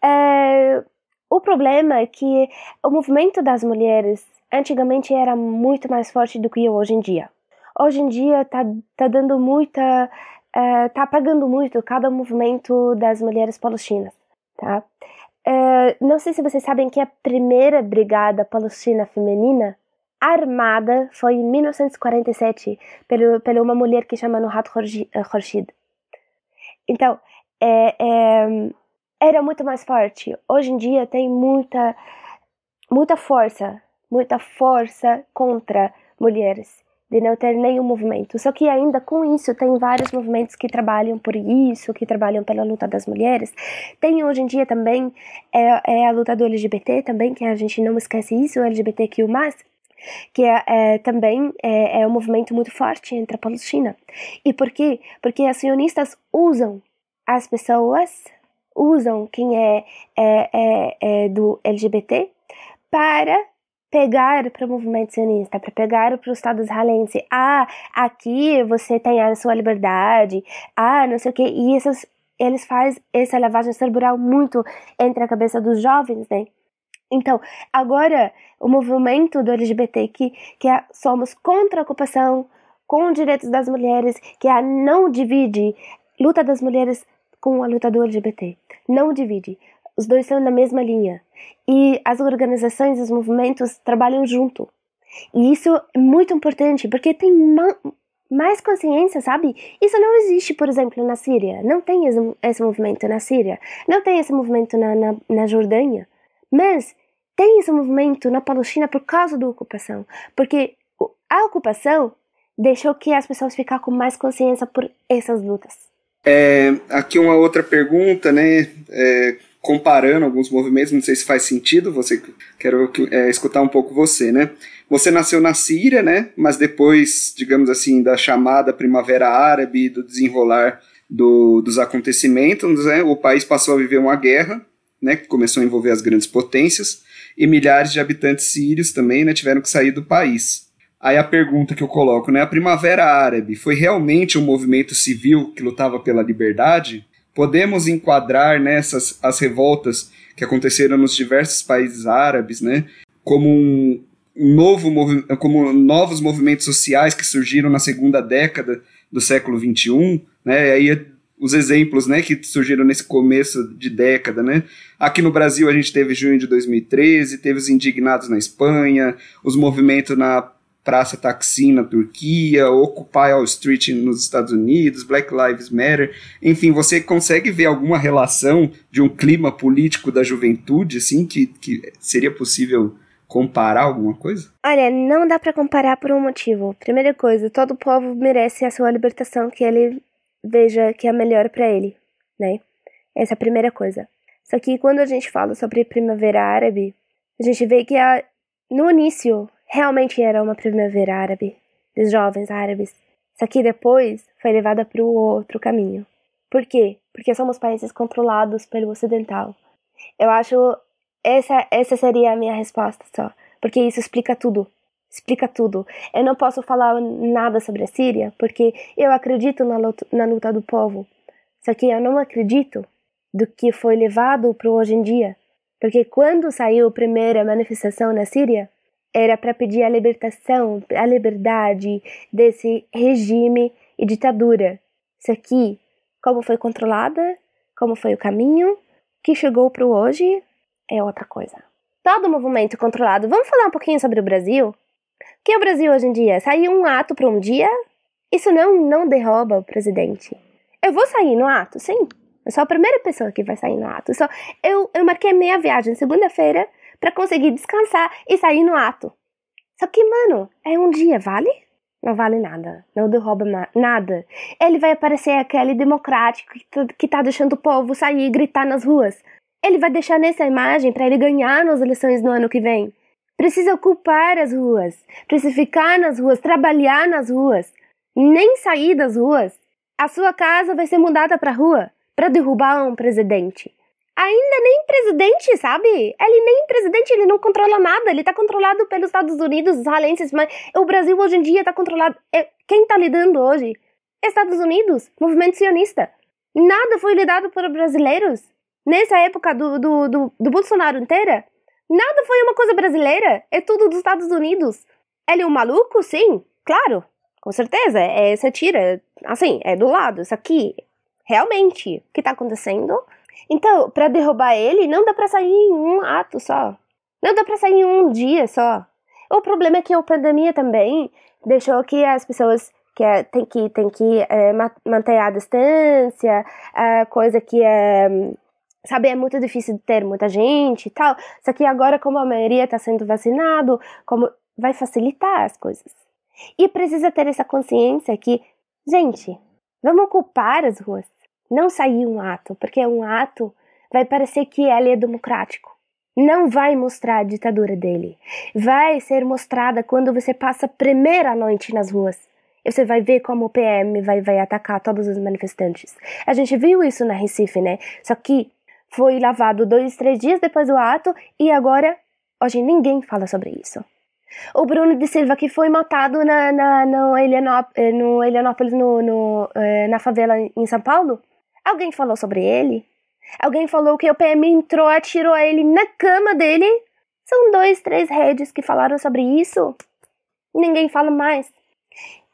é, o problema é que o movimento das mulheres antigamente era muito mais forte do que hoje em dia. Hoje em dia tá, tá dando muita. É, tá apagando muito cada movimento das mulheres palestinas, tá? É, não sei se vocês sabem que a primeira brigada palestina feminina armada foi em 1947 pelo, pela uma mulher que chama Nuhat Khorshid. Então, é, é, era muito mais forte. Hoje em dia tem muita muita força, muita força contra mulheres de não ter nenhum movimento. Só que ainda com isso tem vários movimentos que trabalham por isso, que trabalham pela luta das mulheres. Tem hoje em dia também é, é a luta do LGBT também, que a gente não esquece isso, o LGBTQ+, que é, é também é, é, um movimento muito forte entre a Palestina. E por quê? Porque as sionistas usam as pessoas usam quem é, é, é, é do LGBT para pegar para o movimento sionista, para pegar para o Estado israelense. Ah, aqui você tem a sua liberdade. Ah, não sei o que. E essas, eles fazem essa lavagem cerebral muito entre a cabeça dos jovens, né? Então, agora, o movimento do LGBT, que, que é, somos contra a ocupação, com os direitos das mulheres, que é, não divide luta das mulheres com a luta do LGBT. Não divide. Os dois estão na mesma linha. E as organizações, os movimentos trabalham junto. E isso é muito importante, porque tem ma mais consciência, sabe? Isso não existe, por exemplo, na Síria. Não tem esse, esse movimento na Síria. Não tem esse movimento na, na, na Jordânia. Mas tem esse movimento na Palestina por causa da ocupação. Porque a ocupação deixou que as pessoas ficassem com mais consciência por essas lutas. É, aqui uma outra pergunta, né? É, comparando alguns movimentos, não sei se faz sentido, você quero é, escutar um pouco você, né? Você nasceu na Síria, né? Mas depois, digamos assim, da chamada Primavera Árabe, do desenrolar do, dos acontecimentos, né? O país passou a viver uma guerra, né? Que começou a envolver as grandes potências e milhares de habitantes sírios também, né? Tiveram que sair do país. Aí a pergunta que eu coloco, né? A Primavera Árabe foi realmente um movimento civil que lutava pela liberdade? podemos enquadrar nessas as revoltas que aconteceram nos diversos países árabes, né, como um novo como novos movimentos sociais que surgiram na segunda década do século XXI, né, aí os exemplos, né, que surgiram nesse começo de década, né? Aqui no Brasil a gente teve junho de 2013, teve os indignados na Espanha, os movimentos na Praça Taksim na Turquia, Occupy Wall Street nos Estados Unidos, Black Lives Matter. Enfim, você consegue ver alguma relação de um clima político da juventude, assim, que, que seria possível comparar alguma coisa? Olha, não dá para comparar por um motivo. Primeira coisa, todo povo merece a sua libertação, que ele veja que é melhor para ele, né? Essa é a primeira coisa. Só que quando a gente fala sobre primavera árabe, a gente vê que a, no início realmente era uma primavera árabe, dos jovens árabes. Só que depois foi levada para o outro caminho. Por quê? Porque somos países controlados pelo ocidental. Eu acho essa essa seria a minha resposta só, porque isso explica tudo. Explica tudo. Eu não posso falar nada sobre a Síria, porque eu acredito na luta, na luta do povo. Só que eu não acredito do que foi levado para hoje em dia. Porque quando saiu a primeira manifestação na Síria, era para pedir a libertação, a liberdade desse regime e ditadura. Isso aqui, como foi controlada, como foi o caminho que chegou para hoje, é outra coisa. Todo movimento controlado. Vamos falar um pouquinho sobre o Brasil? O que é o Brasil hoje em dia? Sair um ato para um dia? Isso não, não derruba o presidente. Eu vou sair no ato, sim. Eu sou a primeira pessoa que vai sair no ato. Só, eu, eu marquei minha viagem segunda-feira para conseguir descansar e sair no ato. Só que, mano, é um dia, vale? Não vale nada. Não derruba nada. Ele vai aparecer aquele democrático que tá, que tá deixando o povo sair e gritar nas ruas. Ele vai deixar nessa imagem para ele ganhar nas eleições no ano que vem. Precisa ocupar as ruas, precisa ficar nas ruas, trabalhar nas ruas, nem sair das ruas. A sua casa vai ser mudada para rua para derrubar um presidente ainda nem presidente, sabe? Ele nem presidente, ele não controla nada. Ele tá controlado pelos Estados Unidos, os israelenses, mas o Brasil hoje em dia tá controlado. É, quem tá lidando hoje? Estados Unidos, movimento sionista. Nada foi lidado por brasileiros. Nessa época do, do, do, do Bolsonaro inteira, nada foi uma coisa brasileira. É tudo dos Estados Unidos. Ele é um maluco? Sim, claro. Com certeza. É tira. Assim, é do lado. Isso aqui. Realmente. O que tá acontecendo? Então, para derrubar ele, não dá para sair em um ato só. Não dá para sair em um dia só. O problema é que a pandemia também deixou que as pessoas que é, tem que tem que é, manter a distância, a coisa que é sabe é muito difícil de ter muita gente e tal. Só que agora como a maioria está sendo vacinado, como vai facilitar as coisas. E precisa ter essa consciência que, gente, vamos ocupar as ruas não sair um ato, porque um ato vai parecer que ele é democrático. Não vai mostrar a ditadura dele. Vai ser mostrada quando você passa a primeira noite nas ruas. E você vai ver como o PM vai, vai atacar todos os manifestantes. A gente viu isso na Recife, né? Só que foi lavado dois, três dias depois do ato e agora, hoje ninguém fala sobre isso. O Bruno de Silva que foi matado na, na, no, Helianópolis, no no, no, eh, na favela em São Paulo, Alguém falou sobre ele? Alguém falou que o PM entrou, atirou ele na cama dele? São dois, três redes que falaram sobre isso. Ninguém fala mais.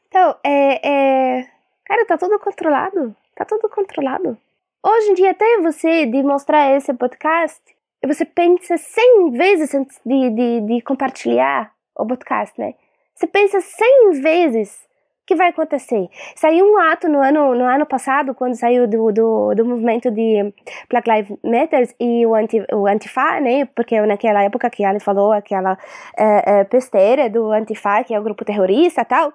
Então, é, é. Cara, tá tudo controlado. Tá tudo controlado. Hoje em dia, até você de mostrar esse podcast, você pensa cem vezes antes de, de, de compartilhar o podcast, né? Você pensa cem vezes que vai acontecer? Saiu um ato no ano, no ano passado, quando saiu do, do, do movimento de Black Lives Matter e o, anti, o Antifa, né? Porque naquela época que ela falou aquela é, é, besteira do Antifa, que é o grupo terrorista e tal.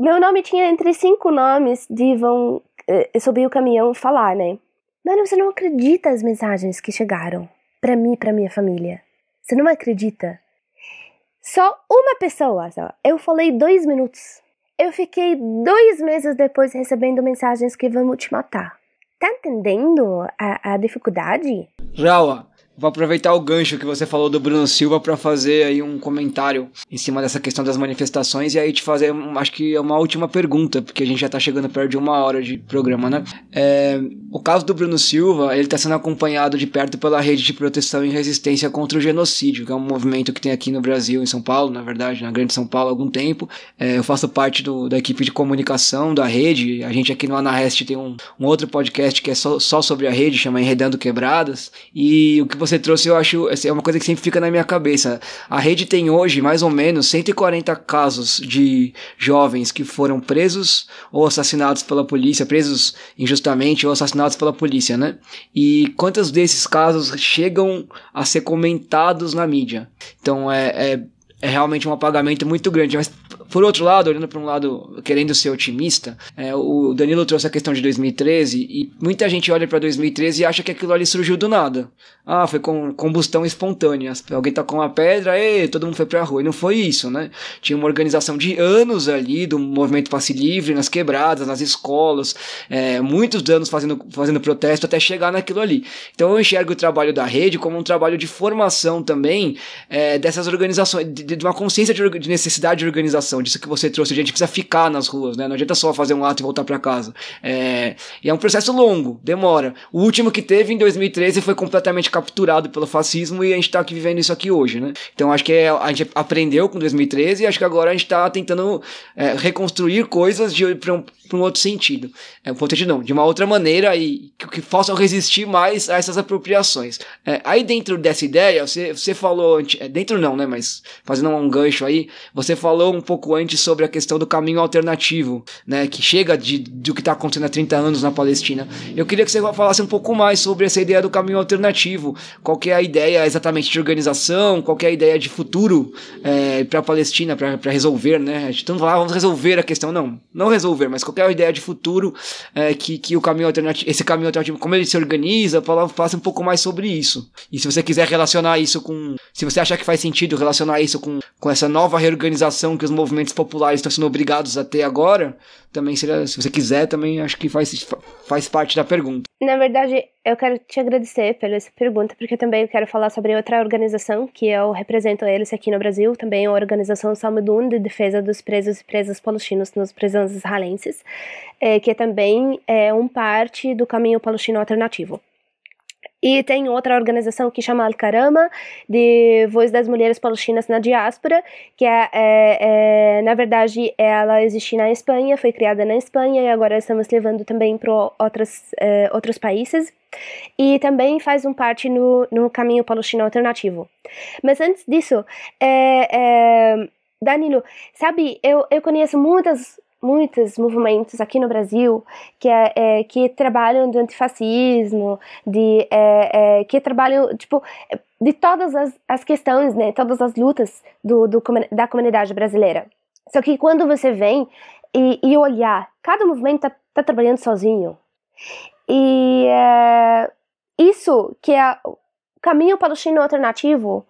Meu nome tinha entre cinco nomes de vão é, subir o caminhão falar, né? Mano, você não acredita as mensagens que chegaram para mim e pra minha família. Você não acredita. Só uma pessoa, só. Eu falei dois minutos eu fiquei dois meses depois recebendo mensagens que vão te matar. Tá entendendo a, a dificuldade? Jaua, Vou aproveitar o gancho que você falou do Bruno Silva para fazer aí um comentário em cima dessa questão das manifestações e aí te fazer, acho que é uma última pergunta, porque a gente já tá chegando perto de uma hora de programa, né? É, o caso do Bruno Silva, ele tá sendo acompanhado de perto pela Rede de Proteção e Resistência contra o Genocídio, que é um movimento que tem aqui no Brasil, em São Paulo, na verdade, na Grande São Paulo há algum tempo. É, eu faço parte do, da equipe de comunicação da rede, a gente aqui no Anarrest tem um, um outro podcast que é só, só sobre a rede, chama Enredando Quebradas, e o que você você trouxe, eu acho, é uma coisa que sempre fica na minha cabeça. A rede tem hoje mais ou menos 140 casos de jovens que foram presos ou assassinados pela polícia, presos injustamente ou assassinados pela polícia, né? E quantos desses casos chegam a ser comentados na mídia? Então é, é, é realmente um apagamento muito grande. Mas por outro lado, olhando para um lado, querendo ser otimista, é, o Danilo trouxe a questão de 2013 e muita gente olha para 2013 e acha que aquilo ali surgiu do nada. Ah, foi com combustão espontânea. Alguém tacou uma pedra, e todo mundo foi pra rua. E não foi isso, né? Tinha uma organização de anos ali do movimento passe livre, nas quebradas, nas escolas, é, muitos anos fazendo, fazendo protesto até chegar naquilo ali. Então eu enxergo o trabalho da rede como um trabalho de formação também é, dessas organizações, de, de uma consciência de, de necessidade de organização disso que você trouxe, a gente precisa ficar nas ruas, né? Não adianta só fazer um ato e voltar para casa. É, e é um processo longo, demora. O último que teve em 2013 foi completamente capturado pelo fascismo e a gente tá aqui vivendo isso aqui hoje, né? Então acho que é, a gente aprendeu com 2013 e acho que agora a gente tá tentando é, reconstruir coisas de, um, um outro sentido. É, um sentido não, de uma outra maneira e que, que possam resistir mais a essas apropriações. É, aí dentro dessa ideia, você, você falou, é, dentro não, né? Mas fazendo um gancho aí, você falou um pouco pouco antes sobre a questão do caminho alternativo, né, que chega de, do que está acontecendo há 30 anos na Palestina. Eu queria que você falasse um pouco mais sobre essa ideia do caminho alternativo. Qual é a ideia exatamente de organização, qual é a ideia de futuro é, para a Palestina, para resolver, né? A gente não fala, vamos resolver a questão, não. Não resolver, mas qual é a ideia de futuro é, que, que o caminho alternativo, esse caminho alternativo, como ele se organiza, fala, fala um pouco mais sobre isso. E se você quiser relacionar isso com. Se você achar que faz sentido relacionar isso com, com essa nova reorganização que os movimentos movimentos populares estão sendo obrigados a ter agora, também seria, se você quiser, também acho que faz, faz parte da pergunta. Na verdade, eu quero te agradecer pela essa pergunta, porque também quero falar sobre outra organização que eu represento eles aqui no Brasil, também a organização Salmedun de defesa dos presos e presas palestinos nos prisões israelenses, é, que também é um parte do caminho palestino alternativo. E tem outra organização que chama Al-Karama, de Voz das Mulheres Palestinas na Diáspora, que é, é, é, na verdade ela existe na Espanha, foi criada na Espanha e agora estamos levando também para outros, é, outros países. E também faz um parte no, no caminho palestino alternativo. Mas antes disso, é, é, Danilo, sabe, eu, eu conheço muitas muitos movimentos aqui no Brasil que, é, é que trabalham do antifascismo, de, é, é, que trabalham, tipo, de todas as, as questões, né, todas as lutas do, do, da comunidade brasileira. Só que quando você vem e, e olhar, cada movimento está tá trabalhando sozinho. E é, isso que é o caminho palestino alternativo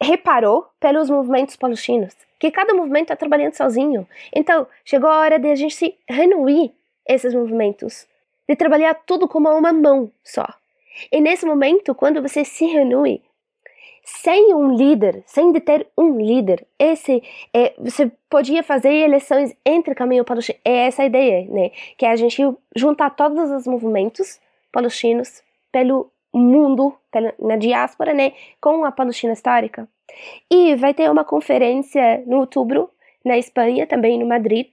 reparou pelos movimentos palestinos que cada movimento está trabalhando sozinho. Então, chegou a hora de a gente se renovar esses movimentos, de trabalhar tudo como uma mão só. E nesse momento, quando você se reúne, sem um líder, sem de ter um líder, esse é, você podia fazer eleições entre caminho palestino. É essa a ideia, né? Que é a gente juntar todos os movimentos palestinos pelo mundo, pela, na diáspora, né? Com a Palestina histórica. E vai ter uma conferência no outubro, na Espanha, também no Madrid,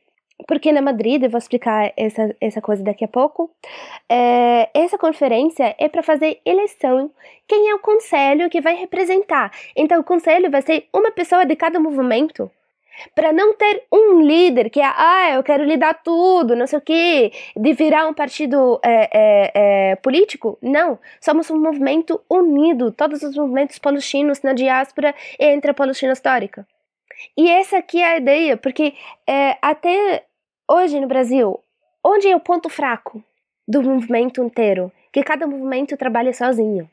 porque na Madrid, eu vou explicar essa, essa coisa daqui a pouco, é, essa conferência é para fazer eleição. Quem é o conselho que vai representar? Então, o conselho vai ser uma pessoa de cada movimento para não ter um líder que é, ah, eu quero lidar tudo, não sei o quê, de virar um partido é, é, é, político. Não, somos um movimento unido, todos os movimentos palestinos na diáspora entre a Palestina histórica. E essa aqui é a ideia, porque é, até hoje no Brasil, onde é o ponto fraco do movimento inteiro? Que cada movimento trabalha sozinho.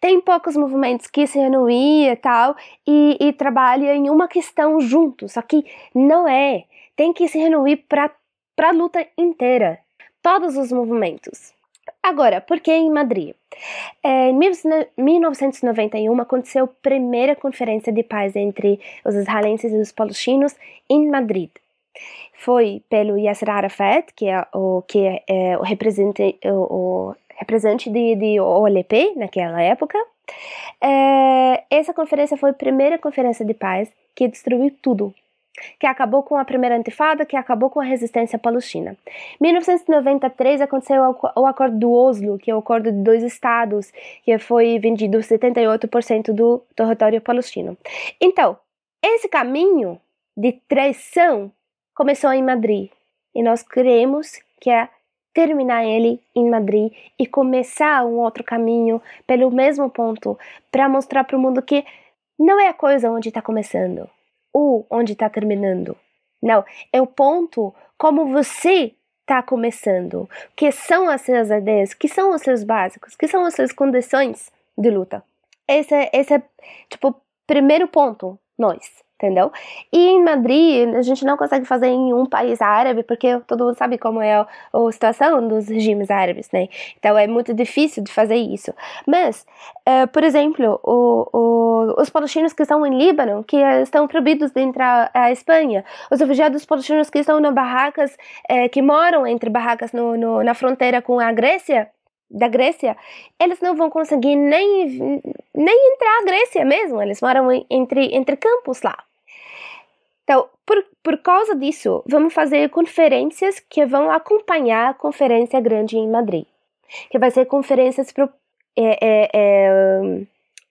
Tem poucos movimentos que se renuia e tal e, e trabalha em uma questão junto, só que não é. Tem que se reunir para a luta inteira. Todos os movimentos. Agora, por que em Madrid? É, em 1991 aconteceu a primeira conferência de paz entre os israelenses e os palestinos em Madrid. Foi pelo Yasser Arafat, que é o, que é, é o representante, o, o representante de, de OLP naquela época. É, essa conferência foi a primeira conferência de paz que destruiu tudo que acabou com a primeira intifada, que acabou com a resistência palestina. Em 1993 aconteceu o Acordo do Oslo, que é o acordo de dois estados, que foi vendido 78% do território palestino. Então, esse caminho de traição começou em Madrid, e nós queremos que é terminar ele em Madrid e começar um outro caminho pelo mesmo ponto para mostrar para o mundo que não é a coisa onde está começando o onde está terminando. Não, é o ponto como você está começando. Que são as suas ideias, que são os seus básicos, que são as suas condições de luta. Esse, é, esse é, tipo, primeiro ponto, nós entendeu? E em Madrid, a gente não consegue fazer em um país árabe, porque todo mundo sabe como é a, situação dos regimes árabes, né? Então é muito difícil de fazer isso. Mas, uh, por exemplo, o, o, os palestinos que estão em Líbano, que estão proibidos de entrar à Espanha, os refugiados palestinos que estão nas barracas, uh, que moram entre barracas no, no, na fronteira com a Grécia, da Grécia, eles não vão conseguir nem, nem entrar à Grécia mesmo, eles moram entre, entre campos lá. Então, por, por causa disso, vamos fazer conferências que vão acompanhar a conferência grande em Madrid, que vai ser conferências pro, é, é, é,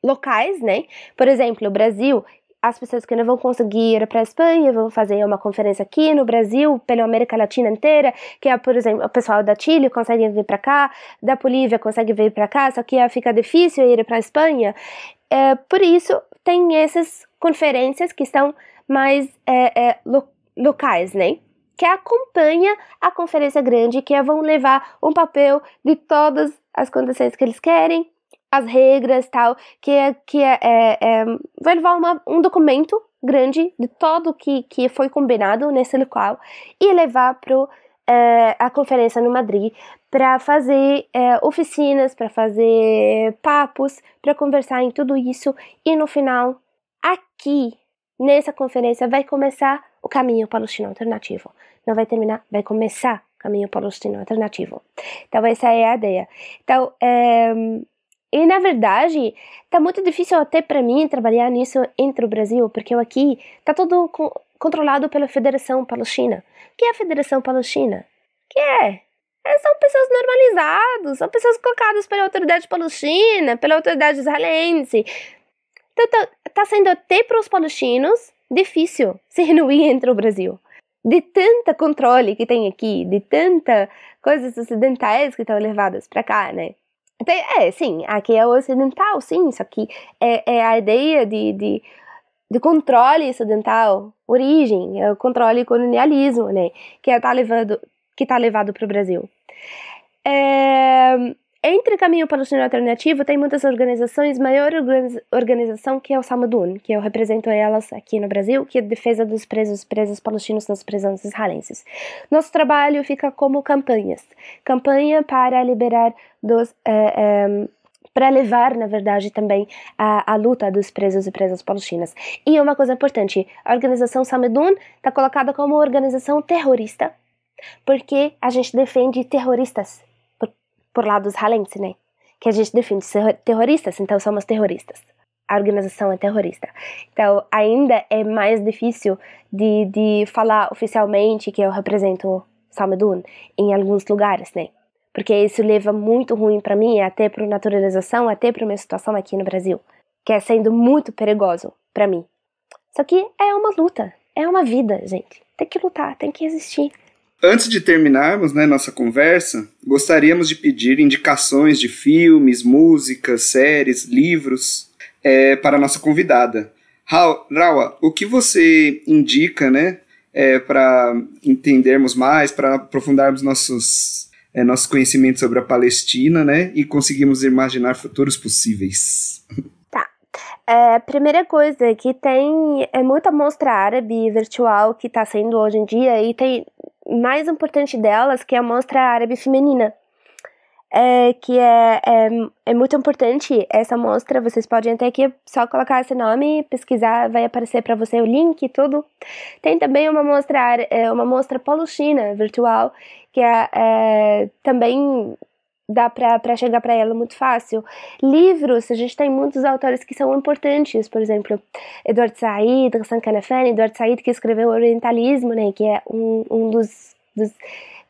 locais, né? Por exemplo, o Brasil, as pessoas que não vão conseguir ir para a Espanha vão fazer uma conferência aqui no Brasil, pela América Latina inteira, que é, por exemplo, o pessoal da Chile consegue vir para cá, da Bolívia consegue vir para cá, só que fica difícil ir para a Espanha. É, por isso, tem essas conferências que são mais é, é, lo, locais, né? Que acompanha a conferência grande, que vão levar um papel de todas as condições que eles querem, as regras tal, que é, que é, é, é vai levar uma, um documento grande de todo que que foi combinado nesse local e levar para é, a conferência no Madrid para fazer é, oficinas, para fazer papos, para conversar em tudo isso e no final aqui Nessa conferência vai começar o caminho palestino alternativo. Não vai terminar, vai começar o caminho palestino alternativo. Então, essa é a ideia. Então, é, e na verdade, tá muito difícil até para mim trabalhar nisso entre o Brasil, porque eu aqui tá tudo co controlado pela Federação Palestina. O que é a Federação Palestina? que é? é? São pessoas normalizadas, são pessoas colocadas pela autoridade palestina, pela autoridade israelense, então, tá, tá sendo até para os palestinos difícil se reunir entre o Brasil. De tanta controle que tem aqui, de tanta coisas ocidentais que estão levadas para cá, né? É, sim, aqui é ocidental, sim, isso aqui é, é a ideia de, de, de controle ocidental, origem, é o controle colonialismo, né? Que está levado, que tá levado para o Brasil. É, entre Caminho Palestino Alternativo tem muitas organizações, maior organização que é o Samadun, que eu represento elas aqui no Brasil, que é a defesa dos presos presos palestinos nas prisões israelenses. Nosso trabalho fica como campanhas, campanha para liberar dos eh, eh, para levar, na verdade, também a, a, luta dos presos e presas palestinas. E uma coisa importante, a organização Samadun está colocada como organização terrorista, porque a gente defende terroristas por lados israelense, né? Que a gente define terroristas, então somos terroristas. A organização é terrorista. Então, ainda é mais difícil de, de falar oficialmente que eu represento Salmedun em alguns lugares, né? Porque isso leva muito ruim para mim, até para naturalização, até para minha situação aqui no Brasil, que é sendo muito perigoso para mim. Só que é uma luta, é uma vida, gente. Tem que lutar, tem que existir. Antes de terminarmos né, nossa conversa, gostaríamos de pedir indicações de filmes, músicas, séries, livros é, para a nossa convidada. Rawa, o que você indica né, é, para entendermos mais, para aprofundarmos nossos, é, nossos conhecimentos sobre a Palestina né, e conseguirmos imaginar futuros possíveis? Tá. É, primeira coisa que tem é muita mostra árabe virtual que está sendo hoje em dia e tem mais importante delas, que é a Mostra Árabe Feminina. é, que é, é, é, muito importante essa mostra. Vocês podem até aqui só colocar esse nome, pesquisar, vai aparecer para você o link e tudo. Tem também uma mostra, é, uma mostra Polo-China virtual, que é, é também dá para chegar para ela muito fácil. Livros, a gente tem muitos autores que são importantes, por exemplo, Eduardo Said, Hassan Kanafani, Eduardo Said que escreveu Orientalismo, né, que é um, um dos, dos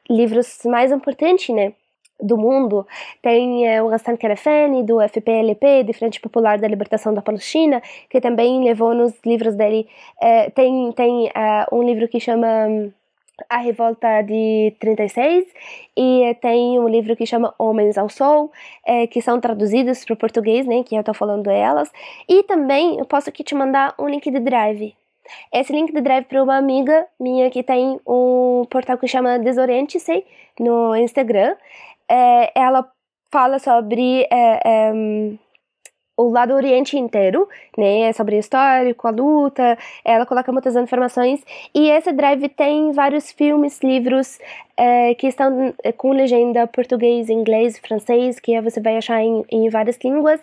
livros mais importantes, né, do mundo. Tem é, o Hassan Kanafani, do FPLP, de Frente Popular da Libertação da Palestina, que também levou nos livros dele, é, tem, tem é, um livro que chama a Revolta de 36 e tem um livro que chama Homens ao Sol, é, que são traduzidos para o português, né, que eu estou falando elas. E também eu posso aqui te mandar um link de Drive. Esse link de Drive para uma amiga minha que tem um portal que chama Desoriente-se no Instagram. É, ela fala sobre é, é o lado oriente inteiro, né, sobre o histórico, a luta, ela coloca muitas informações, e esse drive tem vários filmes, livros é, que estão é, com legenda português, inglês, francês, que você vai achar em, em várias línguas,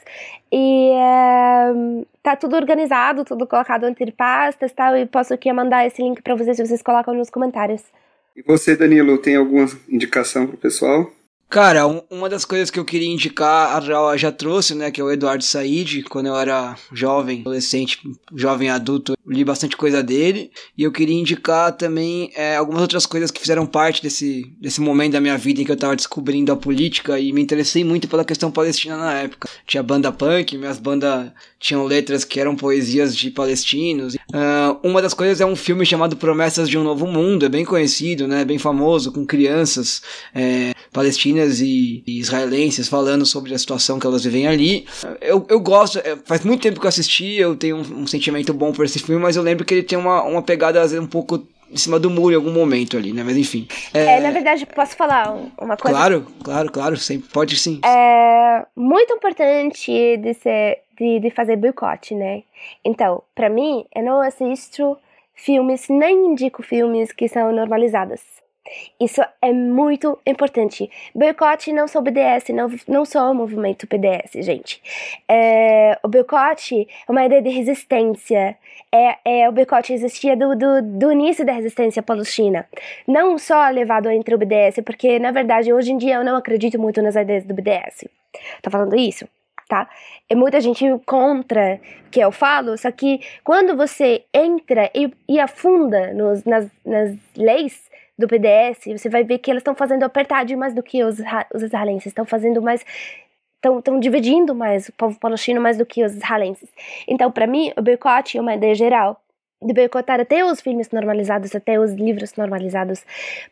e é, tá tudo organizado, tudo colocado entre pastas, tal, e posso aqui mandar esse link para vocês, vocês colocam nos comentários. E você, Danilo, tem alguma indicação pro pessoal? Cara, um, uma das coisas que eu queria indicar, a Raul já trouxe, né, que é o Eduardo Said, quando eu era jovem, adolescente, jovem adulto, li bastante coisa dele, e eu queria indicar também é, algumas outras coisas que fizeram parte desse, desse momento da minha vida em que eu tava descobrindo a política e me interessei muito pela questão palestina na época. Tinha banda punk, minhas bandas tinham letras que eram poesias de palestinos. Uh, uma das coisas é um filme chamado Promessas de um Novo Mundo, é bem conhecido, né, bem famoso, com crianças é, palestinas e, e, israelenses falando sobre a situação que elas vivem ali. Eu, eu gosto, é, faz muito tempo que eu assisti, eu tenho um, um sentimento bom por esse filme, mas eu lembro que ele tem uma, uma pegada um pouco em cima do muro em algum momento ali, né? Mas enfim. É, é na verdade, posso falar uma coisa? Claro, claro, claro, sempre, pode sim. É muito importante de ser de, de fazer boicote, né? Então, para mim, eu não assisto filmes, nem indico filmes que são normalizados. Isso é muito importante. Boicote não sou BDS, não, não sou o movimento PDS, gente. É, o boicote é uma ideia de resistência. É, é, o boicote existia do, do, do início da resistência palestina. Não só levado entre o BDS, porque na verdade hoje em dia eu não acredito muito nas ideias do BDS. Tô falando isso? tá? É muita gente contra que eu falo, só que quando você entra e, e afunda nos, nas, nas leis do PDS, você vai ver que eles estão fazendo apertar mais do que os, os israelenses, estão fazendo mais estão dividindo mais o povo palestino mais do que os israelenses. Então, para mim, o boicote é uma ideia geral de boicotar até os filmes normalizados, até os livros normalizados.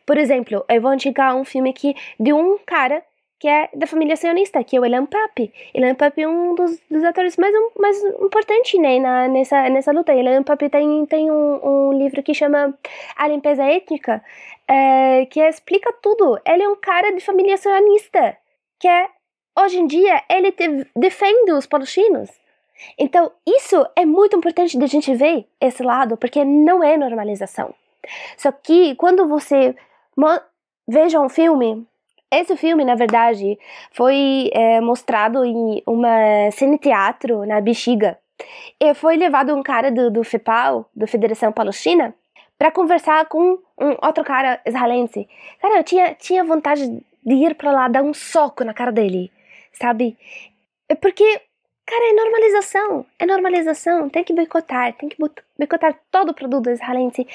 Por exemplo, eu vou indicar um filme aqui de um cara que é da família sionista, que é o Elan Papi. Elan Papi é um dos, dos atores mais, mais importantes né, na, nessa, nessa luta. Elan Papi tem, tem um, um livro que chama A Limpeza Étnica, é, que explica tudo. Ele é um cara de família sionista, que é, hoje em dia ele te, defende os palestinos. Então, isso é muito importante de a gente ver esse lado, porque não é normalização. Só que quando você veja um filme esse filme, na verdade, foi é, mostrado em uma cine-teatro na Bexiga. E foi levado um cara do, do FEPAL, da Federação Palestina, para conversar com um outro cara israelense. Cara, eu tinha, tinha vontade de ir para lá dar um soco na cara dele, sabe? É porque, cara, é normalização. É normalização. Tem que boicotar. Tem que boicotar todo o produto israelense.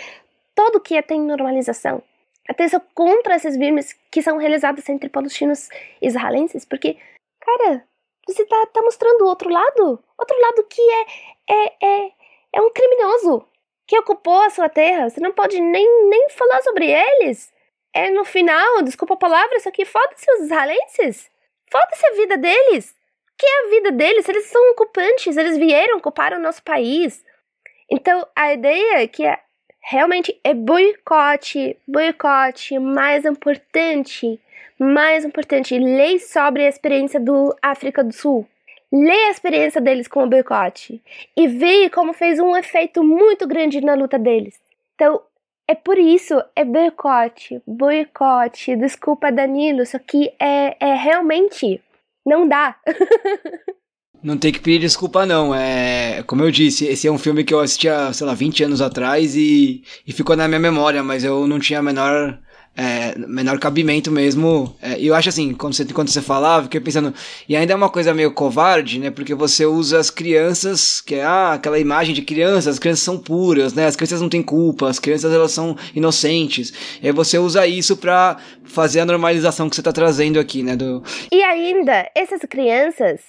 Todo que tem normalização até sou contra esses filmes que são realizados entre palestinos e israelenses, porque, cara, você tá, tá mostrando o outro lado, outro lado que é, é, é, é um criminoso que ocupou a sua terra. Você não pode nem, nem falar sobre eles. É no final, desculpa a palavra, isso aqui foda-se os israelenses. Foda-se a vida deles. Que é a vida deles? Eles são ocupantes, eles vieram ocupar o nosso país. Então, a ideia é que realmente é boicote, boicote, mais importante, mais importante, lei sobre a experiência do África do Sul. Lê a experiência deles com o boicote e vê como fez um efeito muito grande na luta deles. Então, É por isso, é boicote, boicote. Desculpa, Danilo, só que é, é realmente não dá. Não tem que pedir desculpa, não. É, como eu disse, esse é um filme que eu assistia, sei lá, 20 anos atrás e, e ficou na minha memória, mas eu não tinha a menor é, menor cabimento mesmo. É, e eu acho assim, quando você, quando você falava, fiquei pensando, e ainda é uma coisa meio covarde, né? Porque você usa as crianças, que é ah, aquela imagem de crianças, as crianças são puras, né? As crianças não têm culpa, as crianças elas são inocentes. E aí você usa isso pra fazer a normalização que você tá trazendo aqui, né? Do... E ainda, essas crianças,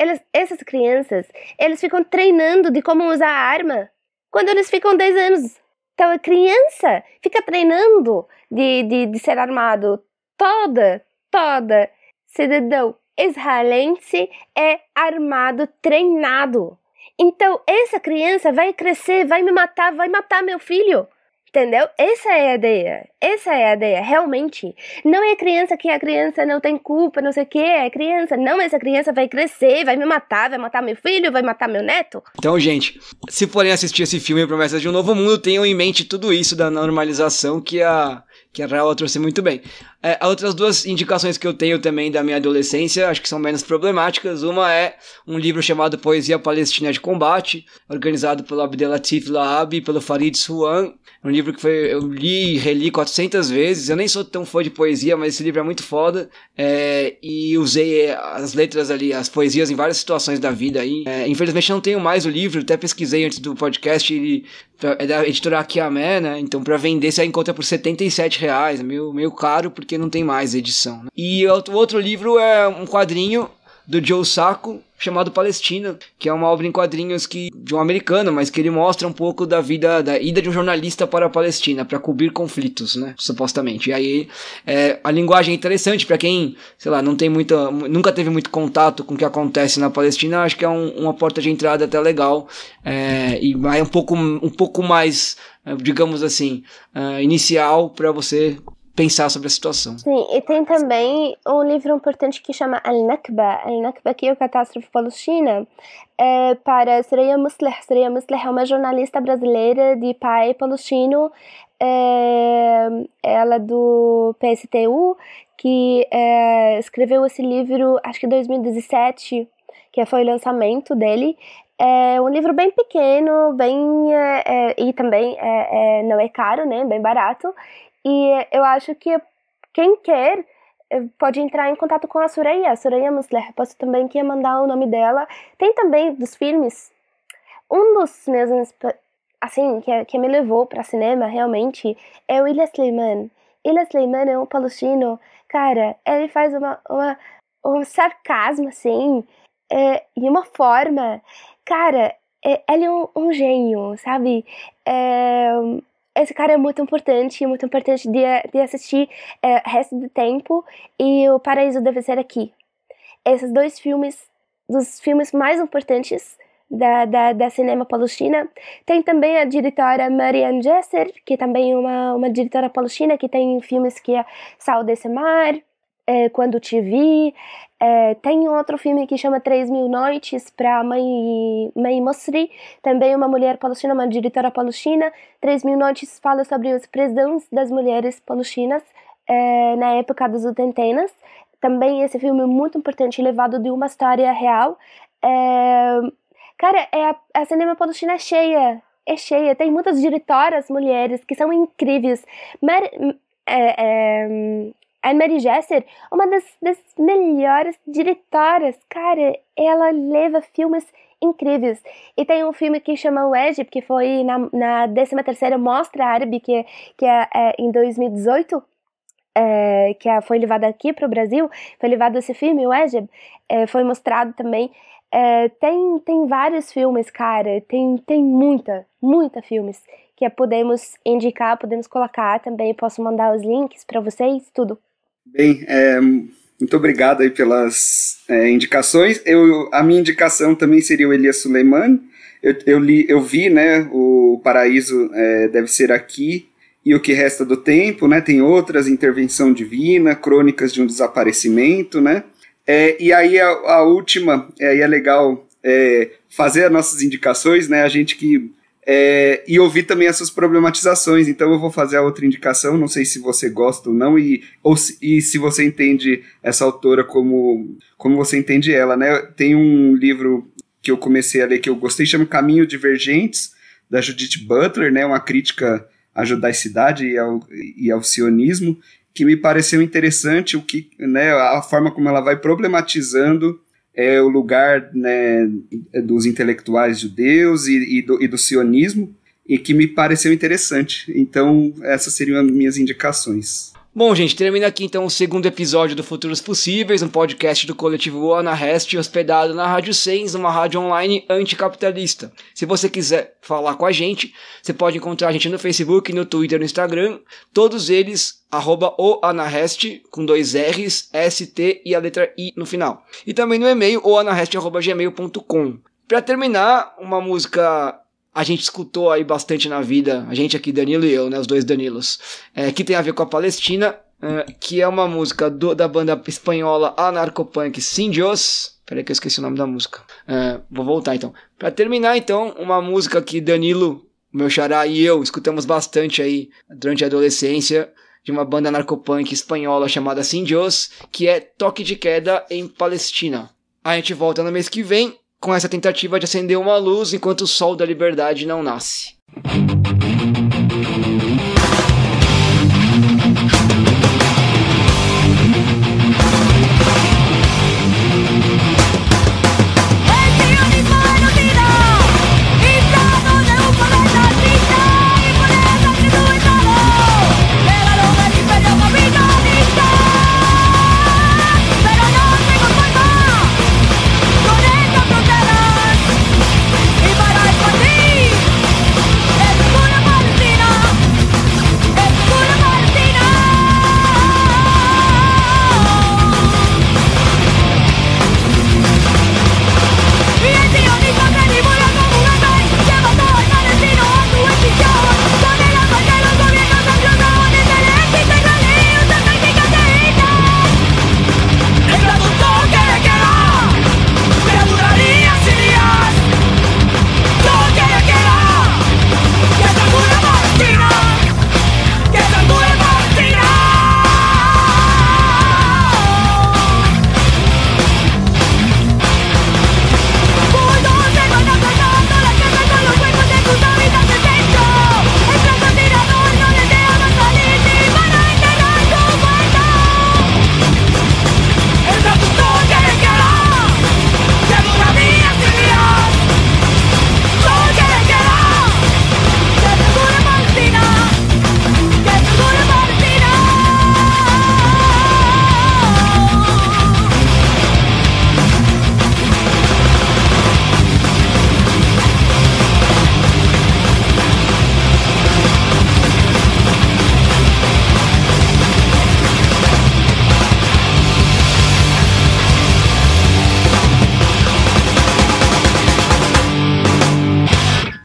elas, essas crianças, eles ficam treinando de como usar a arma quando eles ficam 10 anos. Então a criança fica treinando de, de, de ser armado. Toda, toda cidadão israelense é armado, treinado. Então, essa criança vai crescer, vai me matar, vai matar meu filho. Entendeu? Essa é a ideia. Essa é a ideia, realmente. Não é criança que a criança não tem culpa, não sei o que, é criança. Não, essa criança vai crescer, vai me matar, vai matar meu filho, vai matar meu neto. Então, gente, se forem assistir esse filme Promessas de um Novo Mundo, tenham em mente tudo isso da normalização que a que a Raul trouxe muito bem. É, outras duas indicações que eu tenho também da minha adolescência, acho que são menos problemáticas. Uma é um livro chamado Poesia Palestina de Combate, organizado pelo Abdelatif Lahab e pelo Farid Suan. Um livro que foi, eu li e reli 400 vezes. Eu nem sou tão fã de poesia, mas esse livro é muito foda. É, e usei as letras ali, as poesias em várias situações da vida aí. É, infelizmente não tenho mais o livro, até pesquisei antes do podcast. Ele é da editora Akiamé, né? Então para vender você encontra por 77 reais. É meio, meio caro porque não tem mais edição. Né? E o outro livro é um quadrinho do Joe Sacco, chamado Palestina, que é uma obra em quadrinhos que de um americano, mas que ele mostra um pouco da vida, da ida de um jornalista para a Palestina, para cobrir conflitos, né, supostamente. E aí é, a linguagem é interessante para quem, sei lá, não tem muita, nunca teve muito contato com o que acontece na Palestina, acho que é um, uma porta de entrada até legal é, e vai um pouco, um pouco mais digamos assim, uh, inicial para você pensar sobre a situação. Sim, e tem também um livro importante que chama Al-Nakba, Al-Nakba que é a catástrofe palestina, é para Soraya Musleh. Soraya Musleh é uma jornalista brasileira de pai palestino, é, ela do PSTU, que é, escreveu esse livro, acho que em 2017, que foi o lançamento dele. É um livro bem pequeno, bem é, é e também é, é, não é caro, né? Bem barato. E eu acho que quem quer eh, pode entrar em contato com a Suraya, a Suraya Musleh. Posso também aqui mandar o nome dela. Tem também dos filmes. Um dos meus, assim, que, que me levou para cinema realmente é o Ilha Sleiman. Ilha Sleiman é um palestino, cara, ele faz uma, uma um sarcasmo, assim, é, e uma forma, cara, é, ele é um, um gênio, sabe? É, esse cara é muito importante, muito importante de, de assistir é, Resto do Tempo e O Paraíso Deve Ser Aqui. Esses dois filmes, dos filmes mais importantes da, da, da cinema palestina. Tem também a diretora Marianne Jesser, que também é uma, uma diretora palestina, que tem filmes que é Sal desse Mar, é, Quando Te Vi. É, tem outro filme que chama Três Mil Noites para Mãe, Mãe Mosri, também uma mulher palestina, uma diretora palestina. Três Mil Noites fala sobre os prisões das mulheres palestinas é, na época dos oitentenas. Também esse filme é muito importante, levado de uma história real. É, cara, é a, a cinema palestina é cheia, é cheia. Tem muitas diretoras mulheres que são incríveis. Mar, é, é, a Mary Jesser, uma das, das melhores diretoras, cara, ela leva filmes incríveis. E tem um filme que chama o Egypt, que foi na, na 13ª Mostra Árabe, que, que é, é em 2018, é, que é, foi levado aqui para o Brasil, foi levado esse filme, o Egypt, é, foi mostrado também. É, tem, tem vários filmes, cara, tem, tem muita, muita filmes que podemos indicar, podemos colocar também, posso mandar os links para vocês, tudo. Bem, é, muito obrigado aí pelas é, indicações. Eu, a minha indicação também seria o Elias Suleiman. Eu, eu, li, eu vi, né, o Paraíso é, deve ser aqui e o que resta do tempo, né? Tem outras, Intervenção Divina, Crônicas de um Desaparecimento, né? É, e aí a, a última, é, aí é legal é, fazer as nossas indicações, né? A gente que é, e ouvir também essas problematizações. Então eu vou fazer a outra indicação, não sei se você gosta ou não, e, ou se, e se você entende essa autora como, como você entende ela, né? Tem um livro que eu comecei a ler que eu gostei, chama Caminho Divergentes, da Judith Butler, né? Uma crítica à judaicidade e ao, e ao sionismo, que me pareceu interessante o que, né, a forma como ela vai problematizando é o lugar né, dos intelectuais judeus e, e, do, e do sionismo, e que me pareceu interessante. Então, essas seriam as minhas indicações. Bom, gente, termina aqui então o segundo episódio do Futuros Possíveis, um podcast do coletivo Ana Rest, hospedado na Rádio Sens, uma rádio online anticapitalista. Se você quiser falar com a gente, você pode encontrar a gente no Facebook, no Twitter, no Instagram, todos eles, arroba o com dois R's, ST e a letra I no final. E também no e-mail, oanarest.gmail.com. Para terminar, uma música a gente escutou aí bastante na vida, a gente aqui, Danilo e eu, né, os dois Danilos, é, que tem a ver com a Palestina, é, que é uma música do, da banda espanhola anarcopunk Sin Dios. Peraí que eu esqueci o nome da música. É, vou voltar então. Para terminar então, uma música que Danilo, meu xará e eu escutamos bastante aí durante a adolescência, de uma banda narcopunk espanhola chamada Sin Dios, que é Toque de Queda em Palestina. A gente volta no mês que vem com essa tentativa de acender uma luz enquanto o sol da liberdade não nasce.